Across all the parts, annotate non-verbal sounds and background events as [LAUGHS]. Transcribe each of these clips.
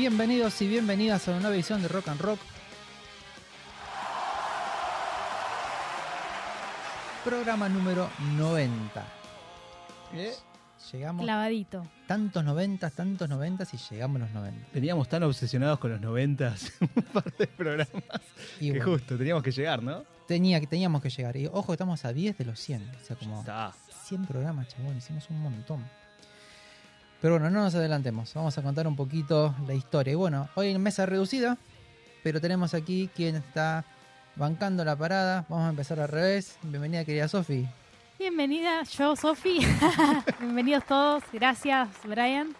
Bienvenidos y bienvenidas a una nueva edición de Rock and Rock. Programa número 90. ¿Eh? Llegamos Clavadito. tantos 90, tantos 90 y llegamos a los 90. Veníamos tan obsesionados con los noventas un par de programas Y que bueno, justo teníamos que llegar, ¿no? tenía, teníamos que llegar. Y ojo, estamos a 10 de los 100. O sea, como Está. 100 programas, chabón. Hicimos un montón. Pero bueno, no nos adelantemos. Vamos a contar un poquito la historia. Y bueno, hoy en mesa reducida, pero tenemos aquí quien está bancando la parada. Vamos a empezar al revés. Bienvenida, querida Sofi. Bienvenida, yo, Sofi. [LAUGHS] Bienvenidos todos. Gracias, Brian.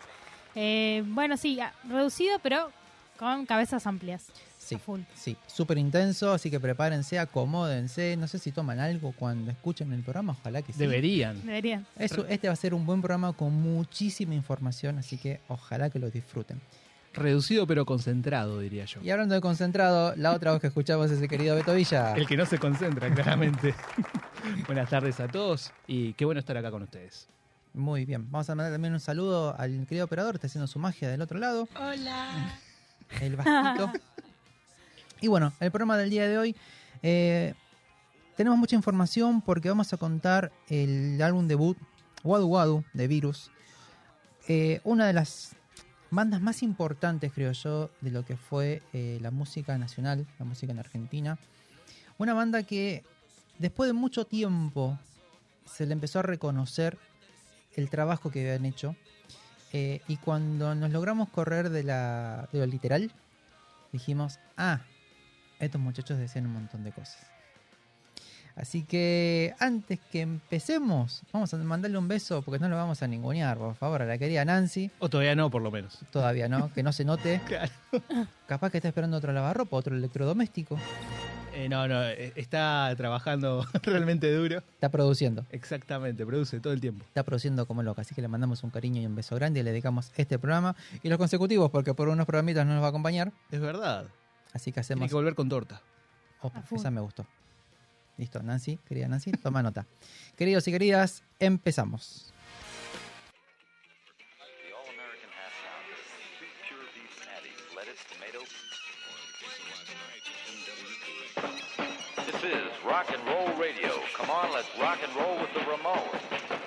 Eh, bueno, sí, reducido, pero con cabezas amplias. Sí, full. sí, súper intenso, así que prepárense, acomódense. No sé si toman algo cuando escuchen el programa, ojalá que sí. Deberían. Deberían. Eso, este va a ser un buen programa con muchísima información, así que ojalá que lo disfruten. Reducido pero concentrado, diría yo. Y hablando de concentrado, la otra voz que escuchamos es el querido Beto Villa. El que no se concentra, claramente. [LAUGHS] Buenas tardes a todos y qué bueno estar acá con ustedes. Muy bien, vamos a mandar también un saludo al querido operador, está haciendo su magia del otro lado, Hola. el Bastito. [LAUGHS] y bueno, el programa del día de hoy, eh, tenemos mucha información porque vamos a contar el álbum debut, Wadu Wadu, de Virus. Eh, una de las bandas más importantes, creo yo, de lo que fue eh, la música nacional, la música en Argentina. Una banda que después de mucho tiempo se le empezó a reconocer el trabajo que habían hecho. Y cuando nos logramos correr de, la, de lo literal, dijimos, ah, estos muchachos decían un montón de cosas. Así que antes que empecemos, vamos a mandarle un beso porque no lo vamos a ningunear, por favor, a la querida Nancy. O todavía no, por lo menos. Todavía no, que no se note. [LAUGHS] Claro. Capaz que está esperando otro lavarropa, otro electrodoméstico. Eh, no, no, eh, está trabajando [LAUGHS] realmente duro. Está produciendo. Exactamente, produce todo el tiempo. Está produciendo como loca. Así que le mandamos un cariño y un beso grande y le dedicamos este programa y los consecutivos porque por unos programitas no nos va a acompañar. Es verdad. Así que Tiene hacemos... que volver con torta. Opa, esa me gustó. Listo, Nancy, querida Nancy, toma nota. Queridos y queridas, empezamos. This is rock and roll radio. Come on, let's rock and roll with the Ramones.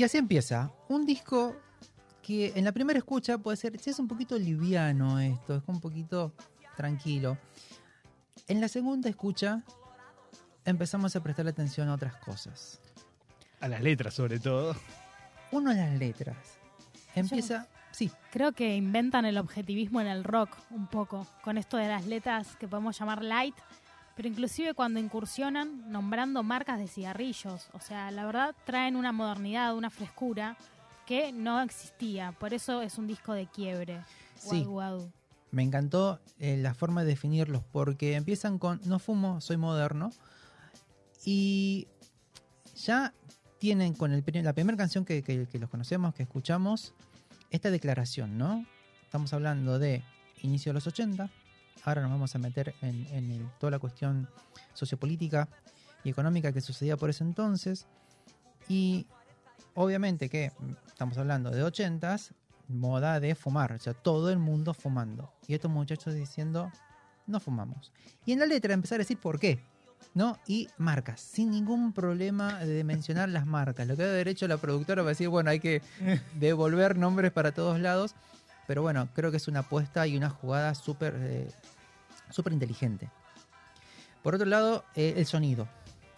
Y así empieza. Un disco que en la primera escucha puede ser, sí, es un poquito liviano esto, es un poquito tranquilo. En la segunda escucha empezamos a prestar atención a otras cosas. A las letras, sobre todo. Uno, las letras. Empieza, Sí, Creo que inventan el objetivismo en el rock un poco, con esto de las letras que podemos llamar light, pero inclusive cuando incursionan nombrando marcas de cigarrillos. O sea, la verdad traen una modernidad, una frescura que no existía. Por eso es un disco de quiebre. Sí. Me encantó eh, la forma de definirlos porque empiezan con no fumo, soy moderno y ya tienen con el, la primera canción que, que- que los conocemos, que escuchamos, esta declaración, ¿no? Estamos hablando de inicio de los 80, ahora nos vamos a meter en, en el- toda la cuestión sociopolítica y económica que sucedía por ese entonces y obviamente que mm, estamos hablando de 80s, moda de fumar, o sea, todo el mundo fumando. Y estos muchachos diciendo, no fumamos. Y en la letra empezar a decir por qué, ¿no? Y marcas, sin ningún problema de mencionar las marcas. Lo que da derecho la productora va a decir, bueno, hay que [LAUGHS] devolver nombres para todos lados. Pero bueno, creo que es una apuesta y una jugada súper eh, súper inteligente. Por otro lado, eh, el sonido.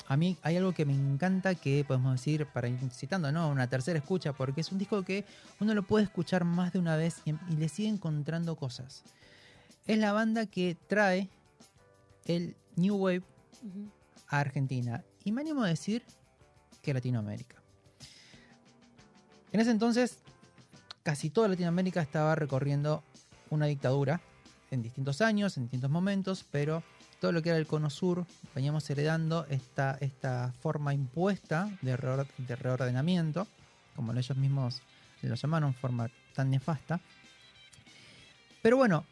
A mí hay algo que me encanta que podemos decir, para ir citando, ¿no? Una tercera escucha, porque es un disco que uno lo puede escuchar más de una vez y, y le sigue encontrando cosas. Es la banda que trae el New Wave a Argentina. Y me animo a decir que Latinoamérica. En ese entonces, casi toda Latinoamérica estaba recorriendo una dictadura en distintos años, en distintos momentos, pero todo lo que era el cono sur, veníamos heredando esta, esta forma impuesta de, reor- de reordenamiento, como ellos mismos lo llamaron, forma tan nefasta. Pero bueno,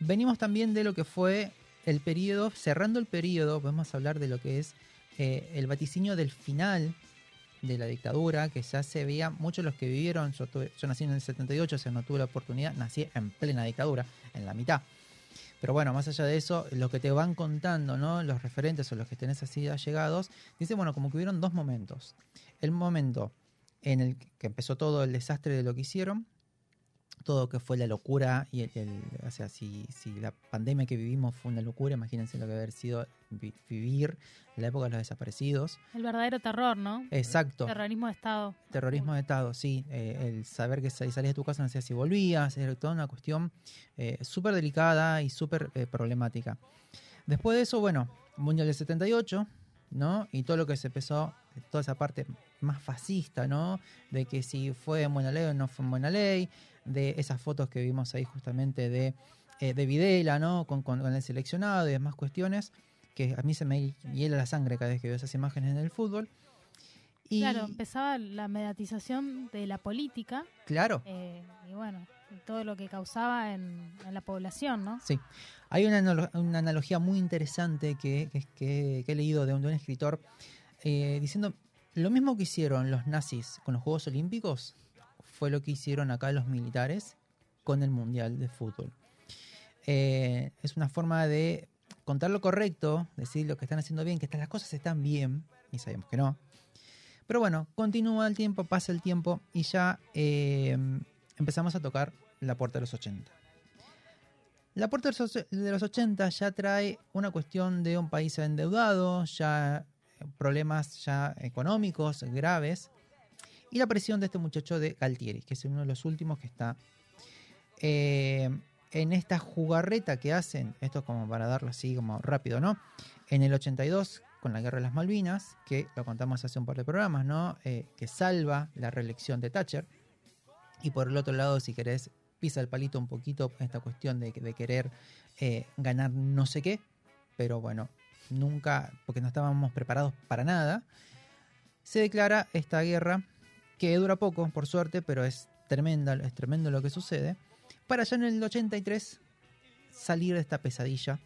venimos también de lo que fue el periodo, cerrando el periodo, podemos hablar de lo que es eh, el vaticinio del final de la dictadura, que ya se veía, muchos de los que vivieron, yo, tuve- nací en el 78, o sea, no tuve la oportunidad, nací en plena dictadura, en la mitad. Pero bueno, más allá de eso, lo que te van contando, ¿no? Los referentes o los que tenés así allegados, dice, bueno, como que hubieron dos momentos. El momento en el que empezó todo el desastre de lo que hicieron, todo que fue la locura y el, el- o sea, si, si la pandemia que vivimos fue una locura, imagínense lo que haber sido vi- vivir la época de los desaparecidos. El verdadero terror, ¿no? Exacto. Terrorismo de Estado. Terrorismo de Estado, sí. eh, el saber que sal- salías de tu casa no sabías si volvías, era toda una cuestión eh, súper delicada y súper eh, problemática. Después de eso, bueno, Mundial del 78, ¿no? Y todo lo que se empezó, toda esa parte más fascista, ¿no? De que si fue en buena ley o no fue en buena ley, de esas fotos que vimos ahí justamente de, eh, de Videla, ¿no? Con, con- con el seleccionado y demás cuestiones, que a mí se me hiela la sangre cada vez que veo esas imágenes en el fútbol. Y, Claro, empezaba la mediatización de la política claro, eh, y bueno, todo lo que causaba en, en la población, ¿no? Sí, hay una, una analogía muy interesante que, que- que- que he leído de un, de un escritor eh, diciendo lo mismo que hicieron los nazis con los Juegos Olímpicos fue lo que hicieron acá los militares con el Mundial de Fútbol. Eh, es una forma de contar lo correcto, decir lo que están haciendo bien, que estas- las cosas están bien, y sabemos que no. Pero bueno, continúa el tiempo, pasa el tiempo y ya eh, empezamos a tocar la puerta de los 80. La puerta de los, de los 80 ya trae una cuestión de un país endeudado, ya problemas ya económicos graves y la presión de este muchacho de Galtieri, que es uno de los últimos que está eh, en esta jugarreta que hacen, esto como para darlo así como rápido, ¿no? En el 82 con la guerra de las Malvinas, que lo contamos hace un par de programas, ¿no? Eh, que salva la reelección de Thatcher. Y por el otro lado, si querés, pisa el palito un poquito esta cuestión de, de querer eh, ganar no sé qué, pero bueno, nunca, porque no estábamos preparados para nada, se declara esta guerra que dura poco, por suerte, pero es tremenda, es tremendo lo que sucede, para ya en el 83 salir de esta pesadilla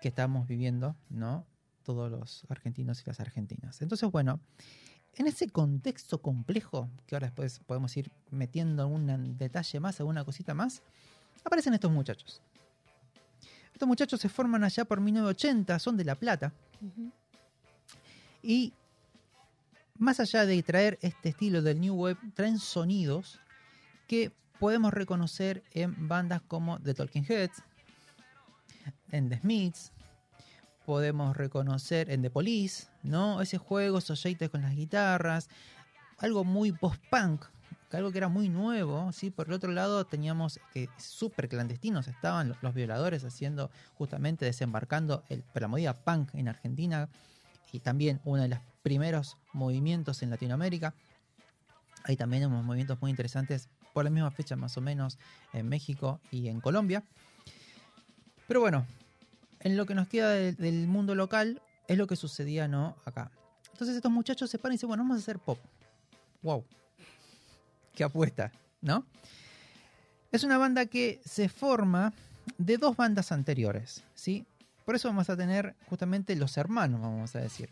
que estamos viviendo, ¿no? Todos los argentinos y las argentinas. Entonces, bueno, en ese contexto complejo, que ahora después podemos ir metiendo algún detalle más, alguna cosita más, aparecen estos muchachos. Estos muchachos se forman allá por 1980, son de La Plata, Ujú. y más allá de traer este estilo del New Wave, traen sonidos que podemos reconocer en bandas como The Talking Heads, en The Smiths, podemos reconocer en The Police, ¿no? Ese juego, esos con las guitarras, algo muy post-punk, algo que era muy nuevo, ¿sí? Por el otro lado teníamos que súper clandestinos estaban lo- los violadores haciendo, justamente desembarcando el, la movida punk en Argentina y también uno de los primeros movimientos en Latinoamérica. Hay también unos movimientos muy interesantes por la misma fecha más o menos en México y en Colombia. Pero bueno, en lo que nos queda del, mundo local es lo que sucedía no acá. Entonces estos muchachos se paran y dicen, bueno, vamos a hacer pop. Wow. Qué apuesta, ¿no? Es una banda que se forma de dos bandas anteriores, ¿sí? Por eso vamos a tener justamente los hermanos, vamos a decir.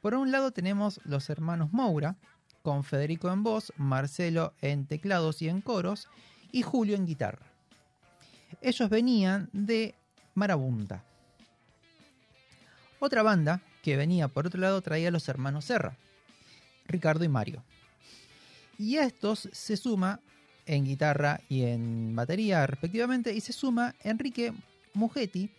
Por un lado tenemos los hermanos Moura, con Federico en voz, Marcelo en teclados y en coros, y Julio en guitarra. Ellos venían de Marabunta. Otra banda que venía por otro lado traía a los hermanos Serra, Ricardo y Mario. Y a estos se suma en guitarra y en batería respectivamente, y se suma Enrique Mugetti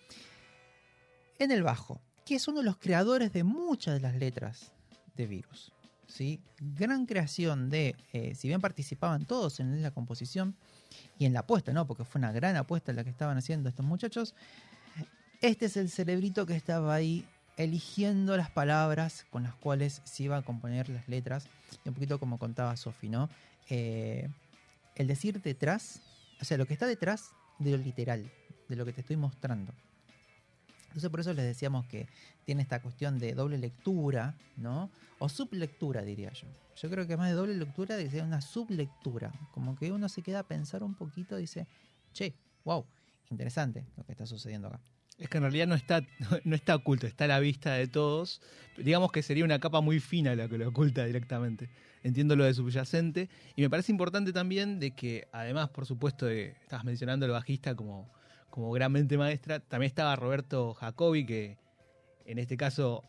en el bajo, que es uno de los creadores de muchas de las letras de Virus. ¿sí? Gran creación de, eh, si bien participaban todos en la composición y en la apuesta, ¿no? porque fue una gran apuesta la que estaban haciendo estos muchachos, este es el cerebrito que estaba ahí eligiendo las palabras con las cuales se iba a componer las letras. Y un poquito como contaba Sofi, ¿no? Eh, el decir detrás, o sea, lo que está detrás de lo literal, de lo que te estoy mostrando. Entonces por eso les decíamos que tiene esta cuestión de doble lectura, ¿no? O sublectura, diría yo. Yo creo que más de doble lectura sea una sublectura. Como que uno se queda a pensar un poquito y dice, che, wow, interesante lo que está sucediendo acá. Es que en realidad no está, [LAUGHS] no está oculto, está a la vista de todos. Digamos que sería una capa muy fina la que lo oculta directamente. Entiendo lo de subyacente. Y me parece importante también de que, además, por supuesto, de, estabas mencionando al bajista como, como gran mente maestra, también estaba Roberto Jacobi, que en este caso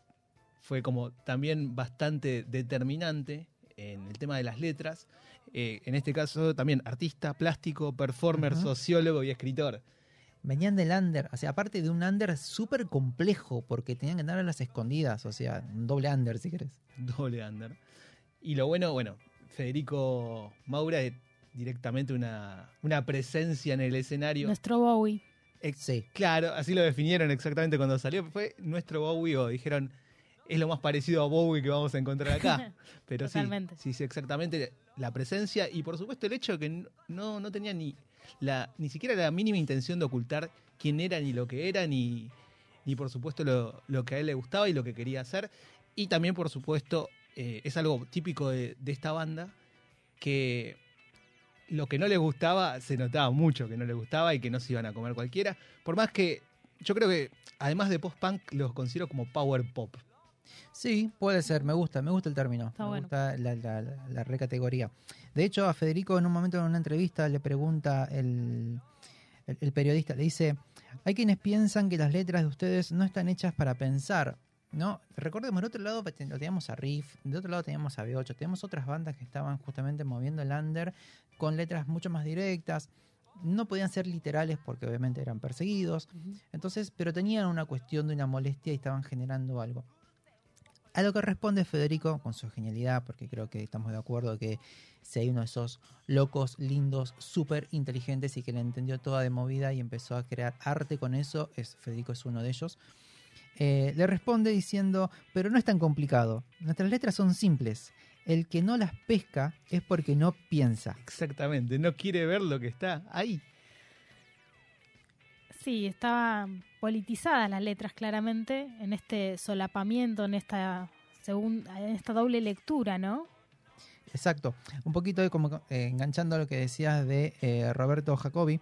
fue como también bastante determinante en el tema de las letras. Eh, en este caso también artista, plástico, performer, sociólogo y escritor. Venían del under, o sea, aparte de un under súper complejo, porque tenían que andar a las escondidas, o sea, un doble under si querés. [LAUGHS] Doble under. Y lo bueno, bueno, Federico Maura es directamente una, una presencia en el escenario. Nuestro Bowie. Sí. Claro, así lo definieron exactamente cuando salió. Fue nuestro Bowie o dijeron, es lo más parecido a Bowie que vamos a encontrar acá. [LAUGHS] Pero sí, Totalmente. sí, sí, exactamente la presencia y por supuesto el hecho de que no, no tenía ni, la, ni siquiera la mínima intención de ocultar quién era, ni lo que era, ni, ni por supuesto lo, lo que a él le gustaba y lo que quería hacer. Y también, por supuesto, eh, es algo típico de, de esta banda que lo que no les gustaba se notaba mucho que no les gustaba y que no se iban a comer cualquiera. Por más que yo creo que además de post-punk los considero como power pop. Sí, puede ser, me gusta, me gusta el término. Está me bueno. gusta la, la- la- la recategoría. De hecho, a Federico en un momento en una entrevista le pregunta el, el- el periodista, le dice, hay quienes piensan que las letras de ustedes no están hechas para pensar. ¿No? Recordemos, del otro lado lo teníamos a Riff, del otro lado teníamos a B8, teníamos otras bandas que estaban justamente moviendo el under con letras mucho más directas. No podían ser literales porque obviamente eran perseguidos. Entonces, pero tenían una cuestión de una molestia y estaban generando algo. A lo que responde Federico con su genialidad, porque creo que estamos de acuerdo que si hay uno de esos locos, lindos, súper inteligentes y que le entendió toda de movida y empezó a crear arte con eso, es Federico es uno de ellos. Eh, le responde diciendo, pero no es tan complicado, nuestras letras son simples, el que no las pesca es porque no piensa. Exactamente, no quiere ver lo que está ahí. Sí, estaban politizadas las letras claramente en este solapamiento, en esta en esta doble lectura, ¿no? Exacto. Un poquito de como eh, enganchando a lo que decías de eh, Roberto Jacobi,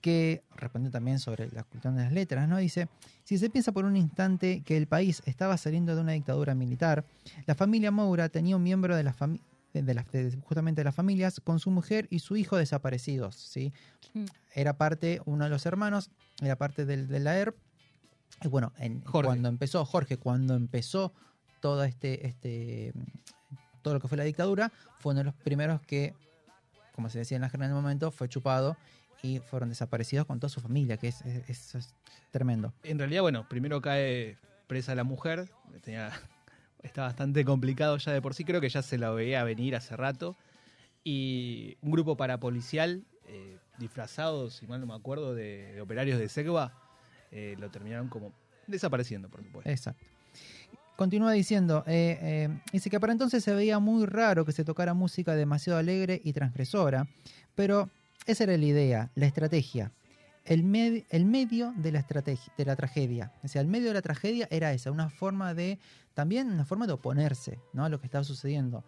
que respondió también sobre la cuestión de las letras, ¿no? Dice, si se piensa por un instante que el país estaba saliendo de una dictadura militar, la familia Moura tenía un miembro de la familia de las- de- justamente de las familias con su mujer y su hijo desaparecidos, ¿sí? Mm. Era parte, uno de los hermanos, era parte del, de la ERP. Y bueno, en- Jorge. cuando empezó, Jorge, cuando empezó todo este, este, todo lo que fue la dictadura, fue uno de los primeros que, como se decía en la jerga en el momento, fue chupado y fueron desaparecidos con toda su familia, que es, es- eso es tremendo. En realidad, bueno, primero cae presa la mujer, tenía, [LAUGHS] está bastante complicado ya de por sí, creo que ya se la veía venir hace rato. y un grupo parapolicial eh, disfrazados, si mal no me acuerdo, de, de operarios de Segva, eh, lo terminaron como desapareciendo, por supuesto. Exacto. Continúa diciendo, eh, eh, dice que para entonces se veía muy raro que se tocara música demasiado alegre y transgresora, pero esa era la idea, la estrategia, el, med- el medio de la, estrategia, de la tragedia. O sea, el medio de la tragedia era esa, una forma de, también una forma de oponerse ¿no? a lo que estaba sucediendo.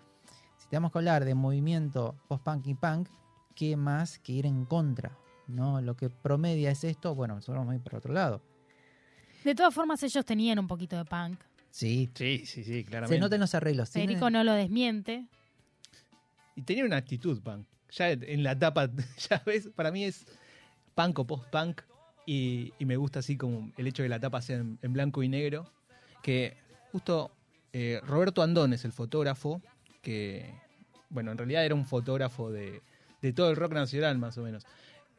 Si tenemos que hablar de movimiento post-punk y punk, ¿qué más que ir en contra? ¿no? Lo que promedia es esto, bueno, nosotros vamos a ir por otro lado. De todas formas, ellos tenían un poquito de punk. Sí, Sí, sí, sí, claramente. se notan los arreglos. Federico no lo desmiente. Y tenía una actitud punk. Ya en la tapa, [LAUGHS] ya ves, para mí es punk o post-punk. Y, y me gusta así como el hecho de que la tapa sea en, en blanco y negro. Que justo eh, Roberto Andón es el fotógrafo, que, bueno, en realidad era un fotógrafo de, de todo el rock nacional, más o menos.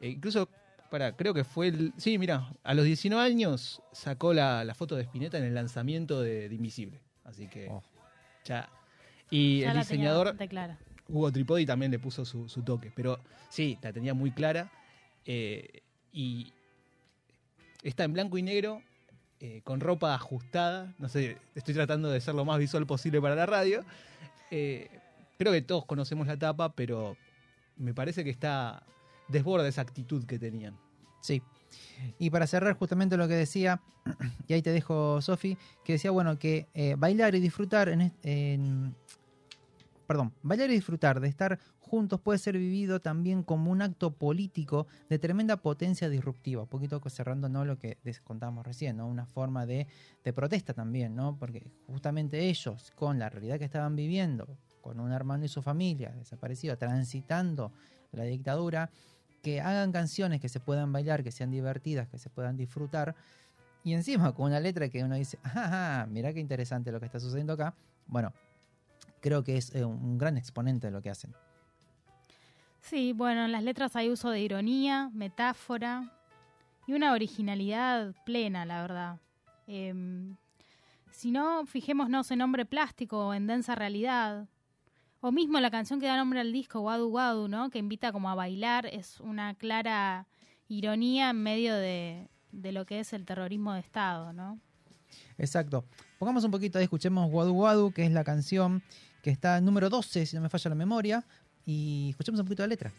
E incluso, para, creo que fue el. Sí, mira, a los 19 años sacó la, la foto de Spinetta en el lanzamiento de, de Invisible. Así que. Oh. Ya. Y Ya el tenía diseñador. Hugo Tripodi también le puso su, toque, pero sí, la tenía muy clara. eh, y está en blanco y negro, eh, con ropa ajustada. No sé, estoy tratando de ser lo más visual posible para la radio. Eh, creo que todos conocemos la tapa, pero me parece que está desborda esa actitud que tenían. Sí. Y para cerrar justamente lo que decía, [CLEARS THROAT] y ahí te dejo, Sofi, que decía, bueno, que bailar y disfrutar en, en- Perdón, bailar y disfrutar de estar juntos puede ser vivido también como un acto político de tremenda potencia disruptiva. Un poquito cerrando ¿no? lo que contábamos recién, ¿no? Una forma de, de protesta también, ¿no? Porque justamente ellos, con la realidad que estaban viviendo, con un hermano y su familia desaparecido, transitando la dictadura, que hagan canciones que se puedan bailar, que sean divertidas, que se puedan disfrutar. Y encima con una letra que uno dice, ajá, mirá qué interesante lo que está sucediendo acá. Bueno, creo que es eh, un gran exponente de lo que hacen. Sí, bueno, en las letras hay uso de ironía, metáfora y una originalidad plena, la verdad. Em, si no, fijémonos en Hombre Plástico o en Densa Realidad. O mismo la canción que da nombre al disco, Wadu Wadu, ¿no? Que invita como a bailar, es una clara ironía en medio de, de lo que es el terrorismo de Estado, ¿no? Exacto. Pongamos un poquito ahí, escuchemos Wadu Wadu, que es la canción que está en número 12, si no me falla la memoria. Y escuchemos un poquito la letra.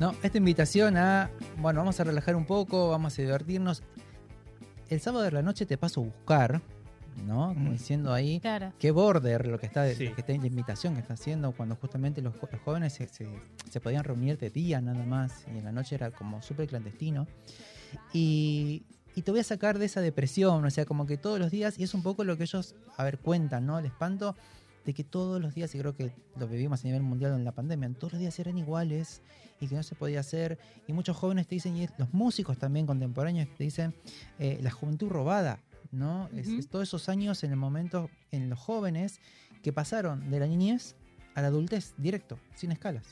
No, esta invitación a, bueno, vamos a relajar un poco, vamos a divertirnos. El sábado de la noche te paso a buscar, ¿no? Como Mm. diciendo ahí, Claro. qué border lo que está, Sí. lo que está en la invitación que está haciendo cuando justamente los, los jóvenes se, se- se podían reunir de día nada más y en la noche era como súper clandestino. Y, y te voy a sacar de esa depresión, o sea, como que todos los días, y es un poco lo que ellos, a ver, cuentan, ¿no? El espanto de que todos los días, y creo que lo vivimos a nivel mundial en la pandemia, todos los días eran iguales y que no se podía hacer. Y muchos jóvenes te dicen, y los músicos también contemporáneos te dicen, eh, la juventud robada, ¿no? Es- todos esos años en el momento, en los jóvenes que pasaron de la niñez a la adultez directo, sin escalas.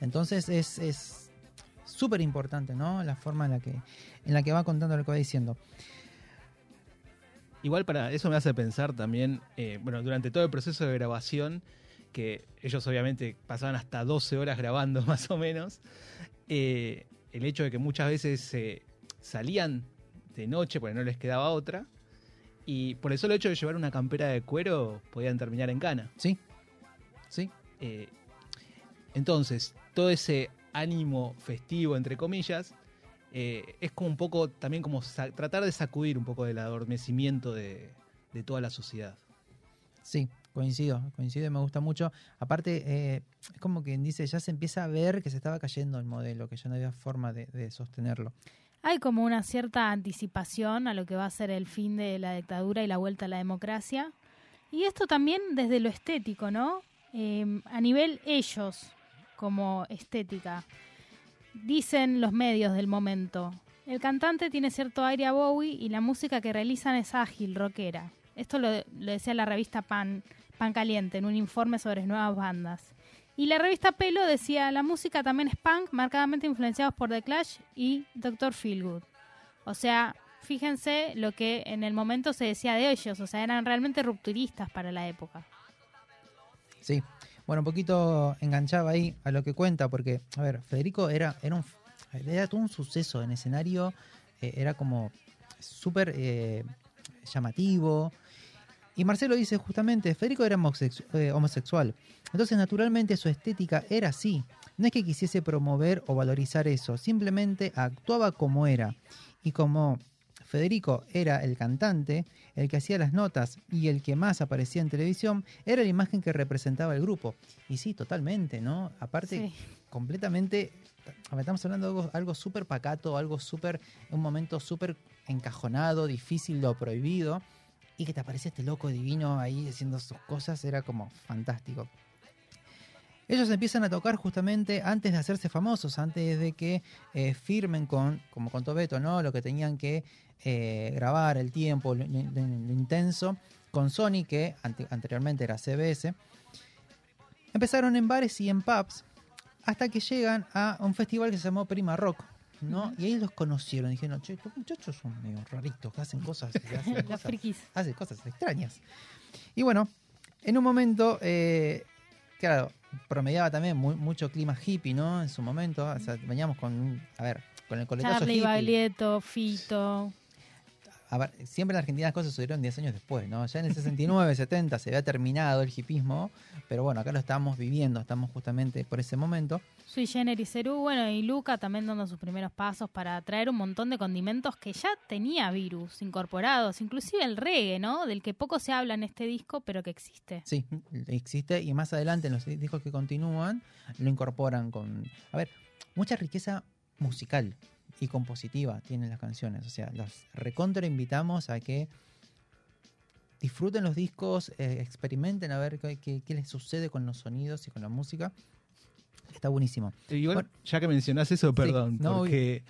Entonces es es súper importante, ¿no? La forma en la que en la que va contando lo que va diciendo. Igual para eso me hace pensar también, eh, bueno, durante todo el proceso de grabación, que ellos obviamente pasaban hasta 12 horas grabando [LAUGHS] más o menos, eh, el hecho de que muchas veces eh, salían de noche porque no les quedaba otra, y por el solo hecho de llevar una campera de cuero podían terminar en cana. Sí. Sí. Eh, entonces, todo ese ánimo festivo, entre comillas, eh, es como un poco también como tratar de sacudir un poco del adormecimiento de, de toda la sociedad. Sí, coincido, coincido y me gusta mucho. Aparte, eh, es como quien dice, ya se empieza a ver que se estaba cayendo el modelo, que ya no había forma de, sostenerlo. Hay como una cierta anticipación a lo que va a ser el fin de la dictadura y la vuelta a la democracia. Y esto también desde lo estético, ¿no? Eh, a nivel ellos, como estética. Dicen los medios del momento. El cantante tiene cierto aire a Bowie y la música que realizan es ágil, rockera. Esto lo, lo decía la revista Pan, Pan Caliente en un informe sobre nuevas bandas. Y la revista Pelo decía, la música también es punk, marcadamente influenciados por The Clash y Dr. Feelgood. O sea, fíjense lo que en el momento se decía de ellos, o sea, eran realmente rupturistas para la época. Sí, bueno, un poquito enganchaba ahí a lo que cuenta, porque, a ver, Federico era, era, un, era todo un suceso en escenario, eh, era como súper eh, llamativo. Y Marcelo dice justamente, Federico era eh, homosexual, entonces naturalmente su estética era así. No es que quisiese promover o valorizar eso, simplemente actuaba como era. Y como Federico era el cantante, el que hacía las notas y el que más aparecía en televisión, era la imagen que representaba el grupo. Y sí, totalmente, ¿no? Aparte, Sí. completamente, estamos hablando de algo, algo súper pacato, algo súper, un momento súper encajonado, difícil, lo prohibido, y que te aparece este loco divino ahí haciendo sus cosas, era como fantástico. Ellos empiezan a tocar justamente antes de hacerse famosos, antes de que eh, firmen con, como contó Beto, ¿no? Lo que tenían que eh, grabar, el tiempo, lo, intenso, con Sony, que ante- anteriormente era CBS. Empezaron en bares y en pubs, hasta que llegan a un festival que se llamó Prima Rock, ¿no? Y ahí los conocieron, dijeron, che, estos muchachos son medio raritos, que hacen cosas, que hacen [LAUGHS] Los frikis. hace cosas extrañas. Y bueno, en un momento, eh, claro, promediaba también mu- mucho clima hippie, ¿no? En su momento, o sea, veníamos con, a ver, con el coletazo Charlie hippie. Baglietto, Fito. A ver, siempre en Argentina las cosas sucedieron 10 años después, ¿no? Ya en el 69, 70 se había terminado el hipismo, pero bueno, acá lo estamos viviendo, estamos justamente por ese momento. Sui Generis Cerú, bueno, y Luca también dando sus primeros pasos para traer un montón de condimentos que ya tenía virus incorporados, inclusive el reggae, ¿no? Del que poco se habla en este disco, pero que existe. Sí, existe y más adelante en los discos que continúan lo incorporan con, a ver, mucha riqueza musical y compositiva tienen las canciones. O sea, las recontra invitamos a que disfruten los discos, eh, experimenten a ver qué, qué- qué les sucede con los sonidos y con la música. Está buenísimo. Igual, Bueno. ya que mencionás eso, perdón, no, porque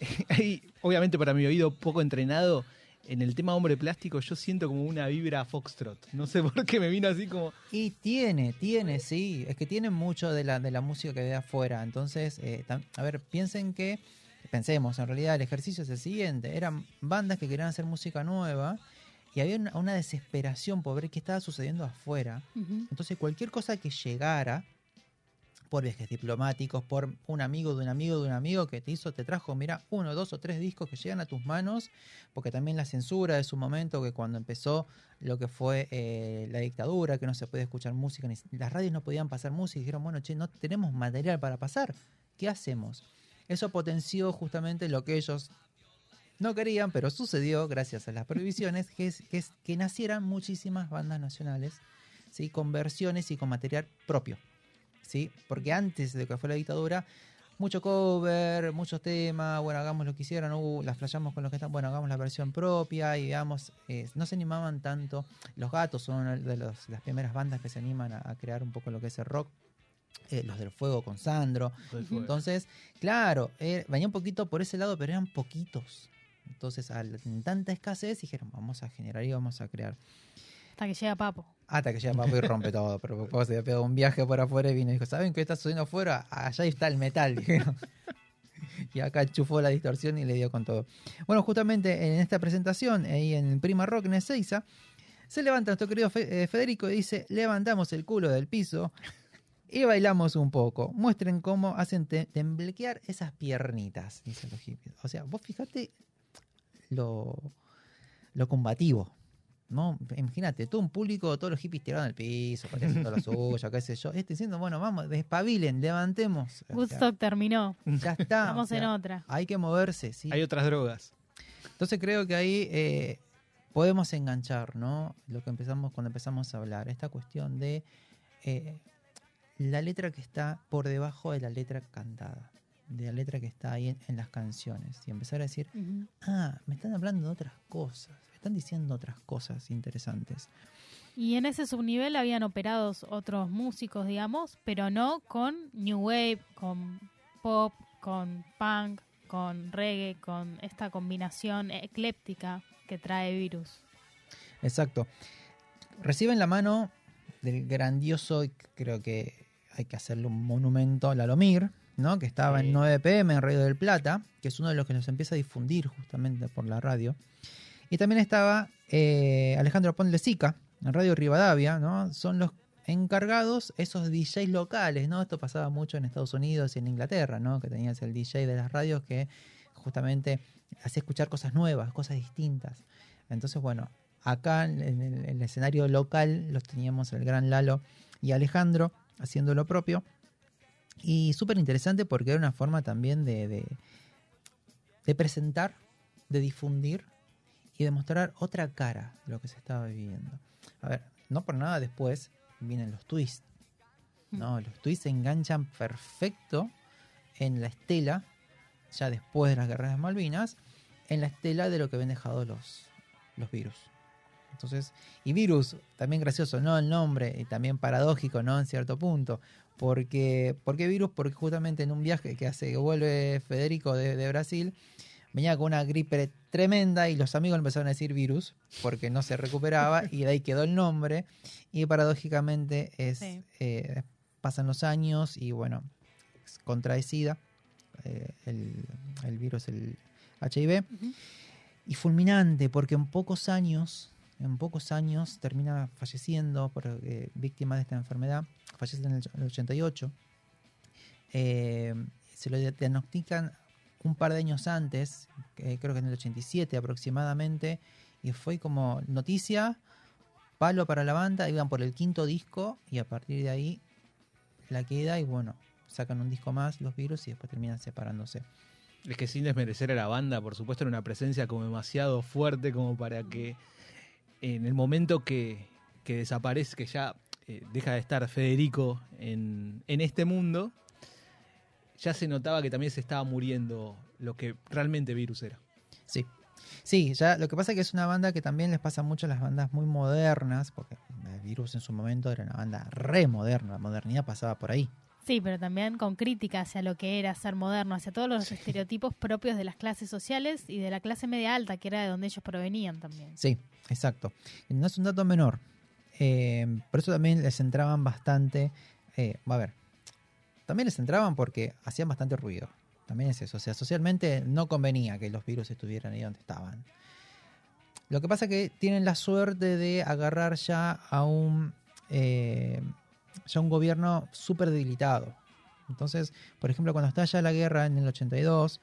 [LAUGHS] hay, obviamente para mi oído poco entrenado, en el tema hombre plástico yo siento como una vibra foxtrot. No sé [LAUGHS] por qué me vino así como... Y tiene, tiene, sí. Es que tiene mucho de la, de la música que ve afuera. Entonces, eh, a ver, piensen que, pensemos, en realidad el ejercicio es el siguiente. Eran bandas que querían hacer música nueva y había una, una desesperación por ver qué estaba sucediendo afuera. Entonces, cualquier cosa que llegara, por viajes diplomáticos, por un amigo de un amigo de un amigo que te hizo, te trajo, mira, uno, dos o tres discos que llegan a tus manos, porque también la censura de su momento, que cuando empezó lo que fue eh, la dictadura, que no se podía escuchar música, ni, las radios no podían pasar música, y dijeron, bueno, che, no tenemos material para pasar, ¿qué hacemos? Eso potenció justamente lo que ellos no querían, pero sucedió gracias a las prohibiciones, que es que, es, que nacieran muchísimas bandas nacionales, ¿sí? con versiones y con material propio. ¿sí? Porque antes de que fue la dictadura, mucho cover, muchos temas, bueno, hagamos lo que hicieron, uh, las flashamos con los que están, bueno, hagamos la versión propia y veamos, eh, no se animaban tanto. Los gatos son de las primeras bandas que se animan a, a crear un poco lo que es el rock. Eh, los del fuego con Sandro. Entonces, claro, eh, venía un poquito por ese lado, pero eran poquitos. Entonces, al en tanta escasez, dijeron, vamos a generar y vamos a crear. Hasta que llega Papo. Hasta que llega Papo y rompe [LAUGHS] todo. Pero Papo se había pegado un viaje por afuera y vino y dijo, ¿saben qué está sucediendo afuera? Allá está el metal, [LAUGHS] dijeron. Y acá enchufó la distorsión y le dio con todo. Bueno, justamente en esta presentación, ahí en Prima Rock en Ezeiza, se levanta nuestro querido eh, Federico y dice, levantamos el culo del piso y bailamos un poco. Muestren cómo hacen te- temblequear esas piernitas, dicen los hippies. O sea, vos fíjate lo, lo combativo ¿no? Imagínate, todo un público, todos los hippies tirados en el piso, haciendo lo [LAUGHS] suyo, qué sé yo. Este diciendo, bueno, vamos, despabilen, levantemos. Woodstock terminó. ya está. O sea, en otra. Hay que moverse, sí. Hay otras drogas. Entonces creo que ahí eh, podemos enganchar, ¿no? Lo que empezamos cuando empezamos a hablar, esta cuestión de eh, la letra que está por debajo de la letra cantada, de la letra que está ahí en, en las canciones, y empezar a decir, ah, me están hablando de otras cosas, me están diciendo otras cosas interesantes. Y en ese subnivel habían operados otros músicos, digamos, pero no con New Wave, con pop, con punk, con reggae, con esta combinación ecléptica que trae Virus. Exacto. Reciben la mano del grandioso, creo que hay que hacerle un monumento, Lalomir, ¿no? que estaba Sí. en 9 pm en Radio del Plata, que es uno de los que nos empieza a difundir justamente por la radio. Y también estaba eh, Alejandro Pont Sica en Radio Rivadavia, ¿no? Son los encargados, esos DJs locales, ¿no? Esto pasaba mucho en Estados Unidos y en Inglaterra, ¿no? Que tenías el DJ de las radios que justamente hacía escuchar cosas nuevas, cosas distintas. Entonces, bueno, acá en el, en el escenario local los teníamos el gran Lalo y Alejandro haciendo lo propio. Y súper interesante porque era una forma también de, de, de presentar, de difundir y de mostrar otra cara de lo que se estaba viviendo. A ver, no por nada después vienen los twists. ¿no? Los twists se enganchan perfecto en la estela, ya después de las guerras de Malvinas, en la estela de lo que habían dejado los, los virus. Entonces, y virus, también gracioso, ¿no? El nombre, y también paradójico, ¿no? En cierto punto. Porque, ¿Por qué virus? Porque justamente en un viaje que hace que vuelve Federico de, de Brasil, venía con una gripe tremenda y los amigos empezaron a decir virus porque no se recuperaba [LAUGHS] y de ahí quedó el nombre. Y paradójicamente es, Sí. eh, pasan los años y bueno, es contrae SIDA, eh, el, el virus, el HIV. Y fulminante, porque en pocos años, en pocos años termina falleciendo por eh, víctima de esta enfermedad. Fallece en el, el 88. Eh, se lo diagnostican un par de años antes, creo que en el 87 aproximadamente, y fue como noticia, palo para la banda, iban por el quinto disco y a partir de ahí la queda y bueno, sacan un disco más los virus y después terminan separándose. Es que sin desmerecer a la banda, por supuesto, era una presencia como demasiado fuerte como para que en el momento que, que desaparece, que ya eh, deja de estar Federico en, en este mundo, ya se notaba que también se estaba muriendo lo que realmente Virus era. Sí. Sí, ya lo que pasa es que es una banda que también les pasa mucho a las bandas muy modernas, porque eh, Virus en su momento era una banda re moderna, la modernidad pasaba por ahí. Sí, pero también con crítica hacia lo que era ser moderno, hacia todos los estereotipos propios de las clases sociales y de la clase media alta, que era de donde ellos provenían también. Sí, exacto. No es un dato menor. Eh, por eso también les entraban bastante. eh, a ver, también les entraban porque hacían bastante ruido. También es eso. O sea, socialmente no convenía que los virus estuvieran ahí donde estaban. Lo que pasa es que tienen la suerte de agarrar ya a un, eh, ya un gobierno súper debilitado. Entonces, por ejemplo, cuando está ya la guerra en el 82,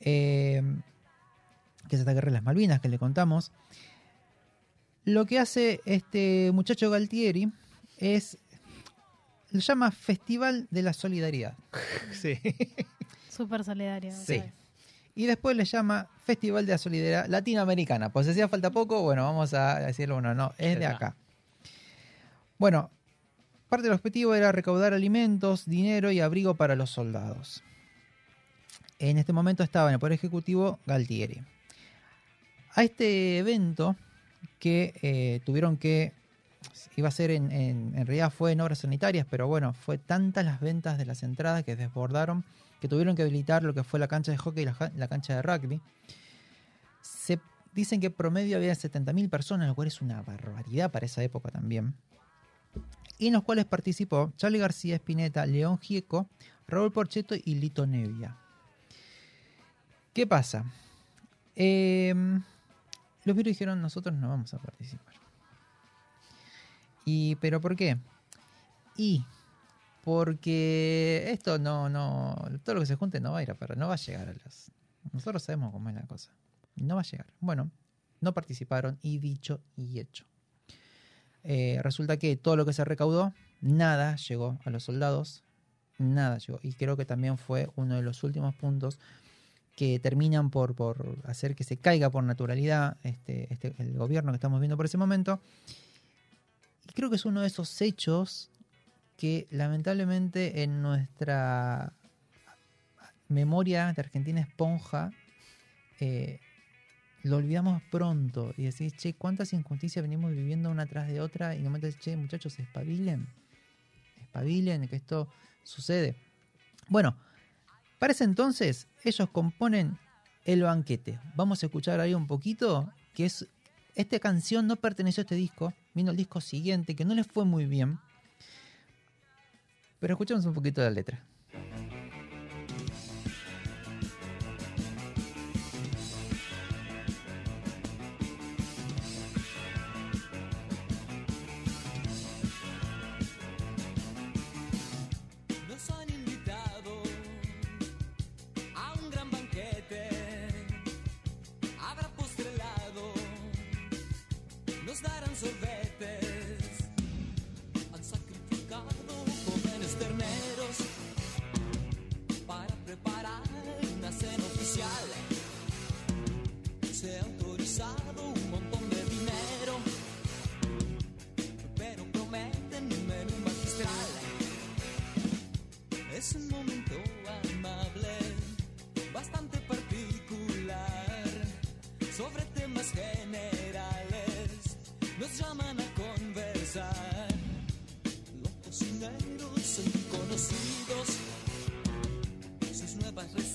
eh, que es esta guerra de las Malvinas que le contamos, lo que hace este muchacho Galtieri es, lo llama Festival de la Solidaridad. [LAUGHS] Sí. Súper solidario. Sí. ¿sabes? Y después le llama Festival de la Solidaridad Latinoamericana. Pues si hacía falta poco, bueno, vamos a decirlo, bueno, no, es de acá. Bueno, parte del objetivo era recaudar alimentos, dinero y abrigo para los soldados. En este momento estaba en el Poder Ejecutivo Galtieri. A este evento que eh, tuvieron que iba a ser en, en, realidad fue en obras sanitarias, pero bueno, fue tantas las ventas de las entradas que desbordaron que tuvieron que habilitar lo que fue la cancha de hockey y la, la cancha de rugby. Se dicen que promedio había 70.000 personas, lo cual es una barbaridad para esa época también. En los cuales participó Charlie García Espineta, León Gieco, Raúl Porcheto y Lito Nevia. ¿Qué pasa? Em, los virus dijeron, nosotros no vamos a participar. ¿Y pero por qué? Y porque esto no, no, todo lo que se junte no va a ir a para, no va a llegar a las. Nosotros sabemos cómo es la cosa. No va a llegar. Bueno, no participaron y dicho y hecho. Eh, resulta que todo lo que se recaudó, nada llegó a los soldados, nada llegó. Y creo que también fue uno de los últimos puntos que terminan por, por hacer que se caiga por naturalidad este, este, el gobierno que estamos viendo por ese momento. Y creo que es uno de esos hechos que lamentablemente en nuestra memoria de Argentina esponja eh, lo olvidamos pronto y decís, che, cuántas injusticias venimos viviendo una tras de otra y un momento che, muchachos, espabilen, espabilen, que esto sucede. Bueno, para ese entonces ellos componen el banquete. Vamos a escuchar ahí un poquito, que es, esta canción no perteneció a este disco, vino el disco siguiente, que no les fue muy bien, pero escuchamos un poquito la letra.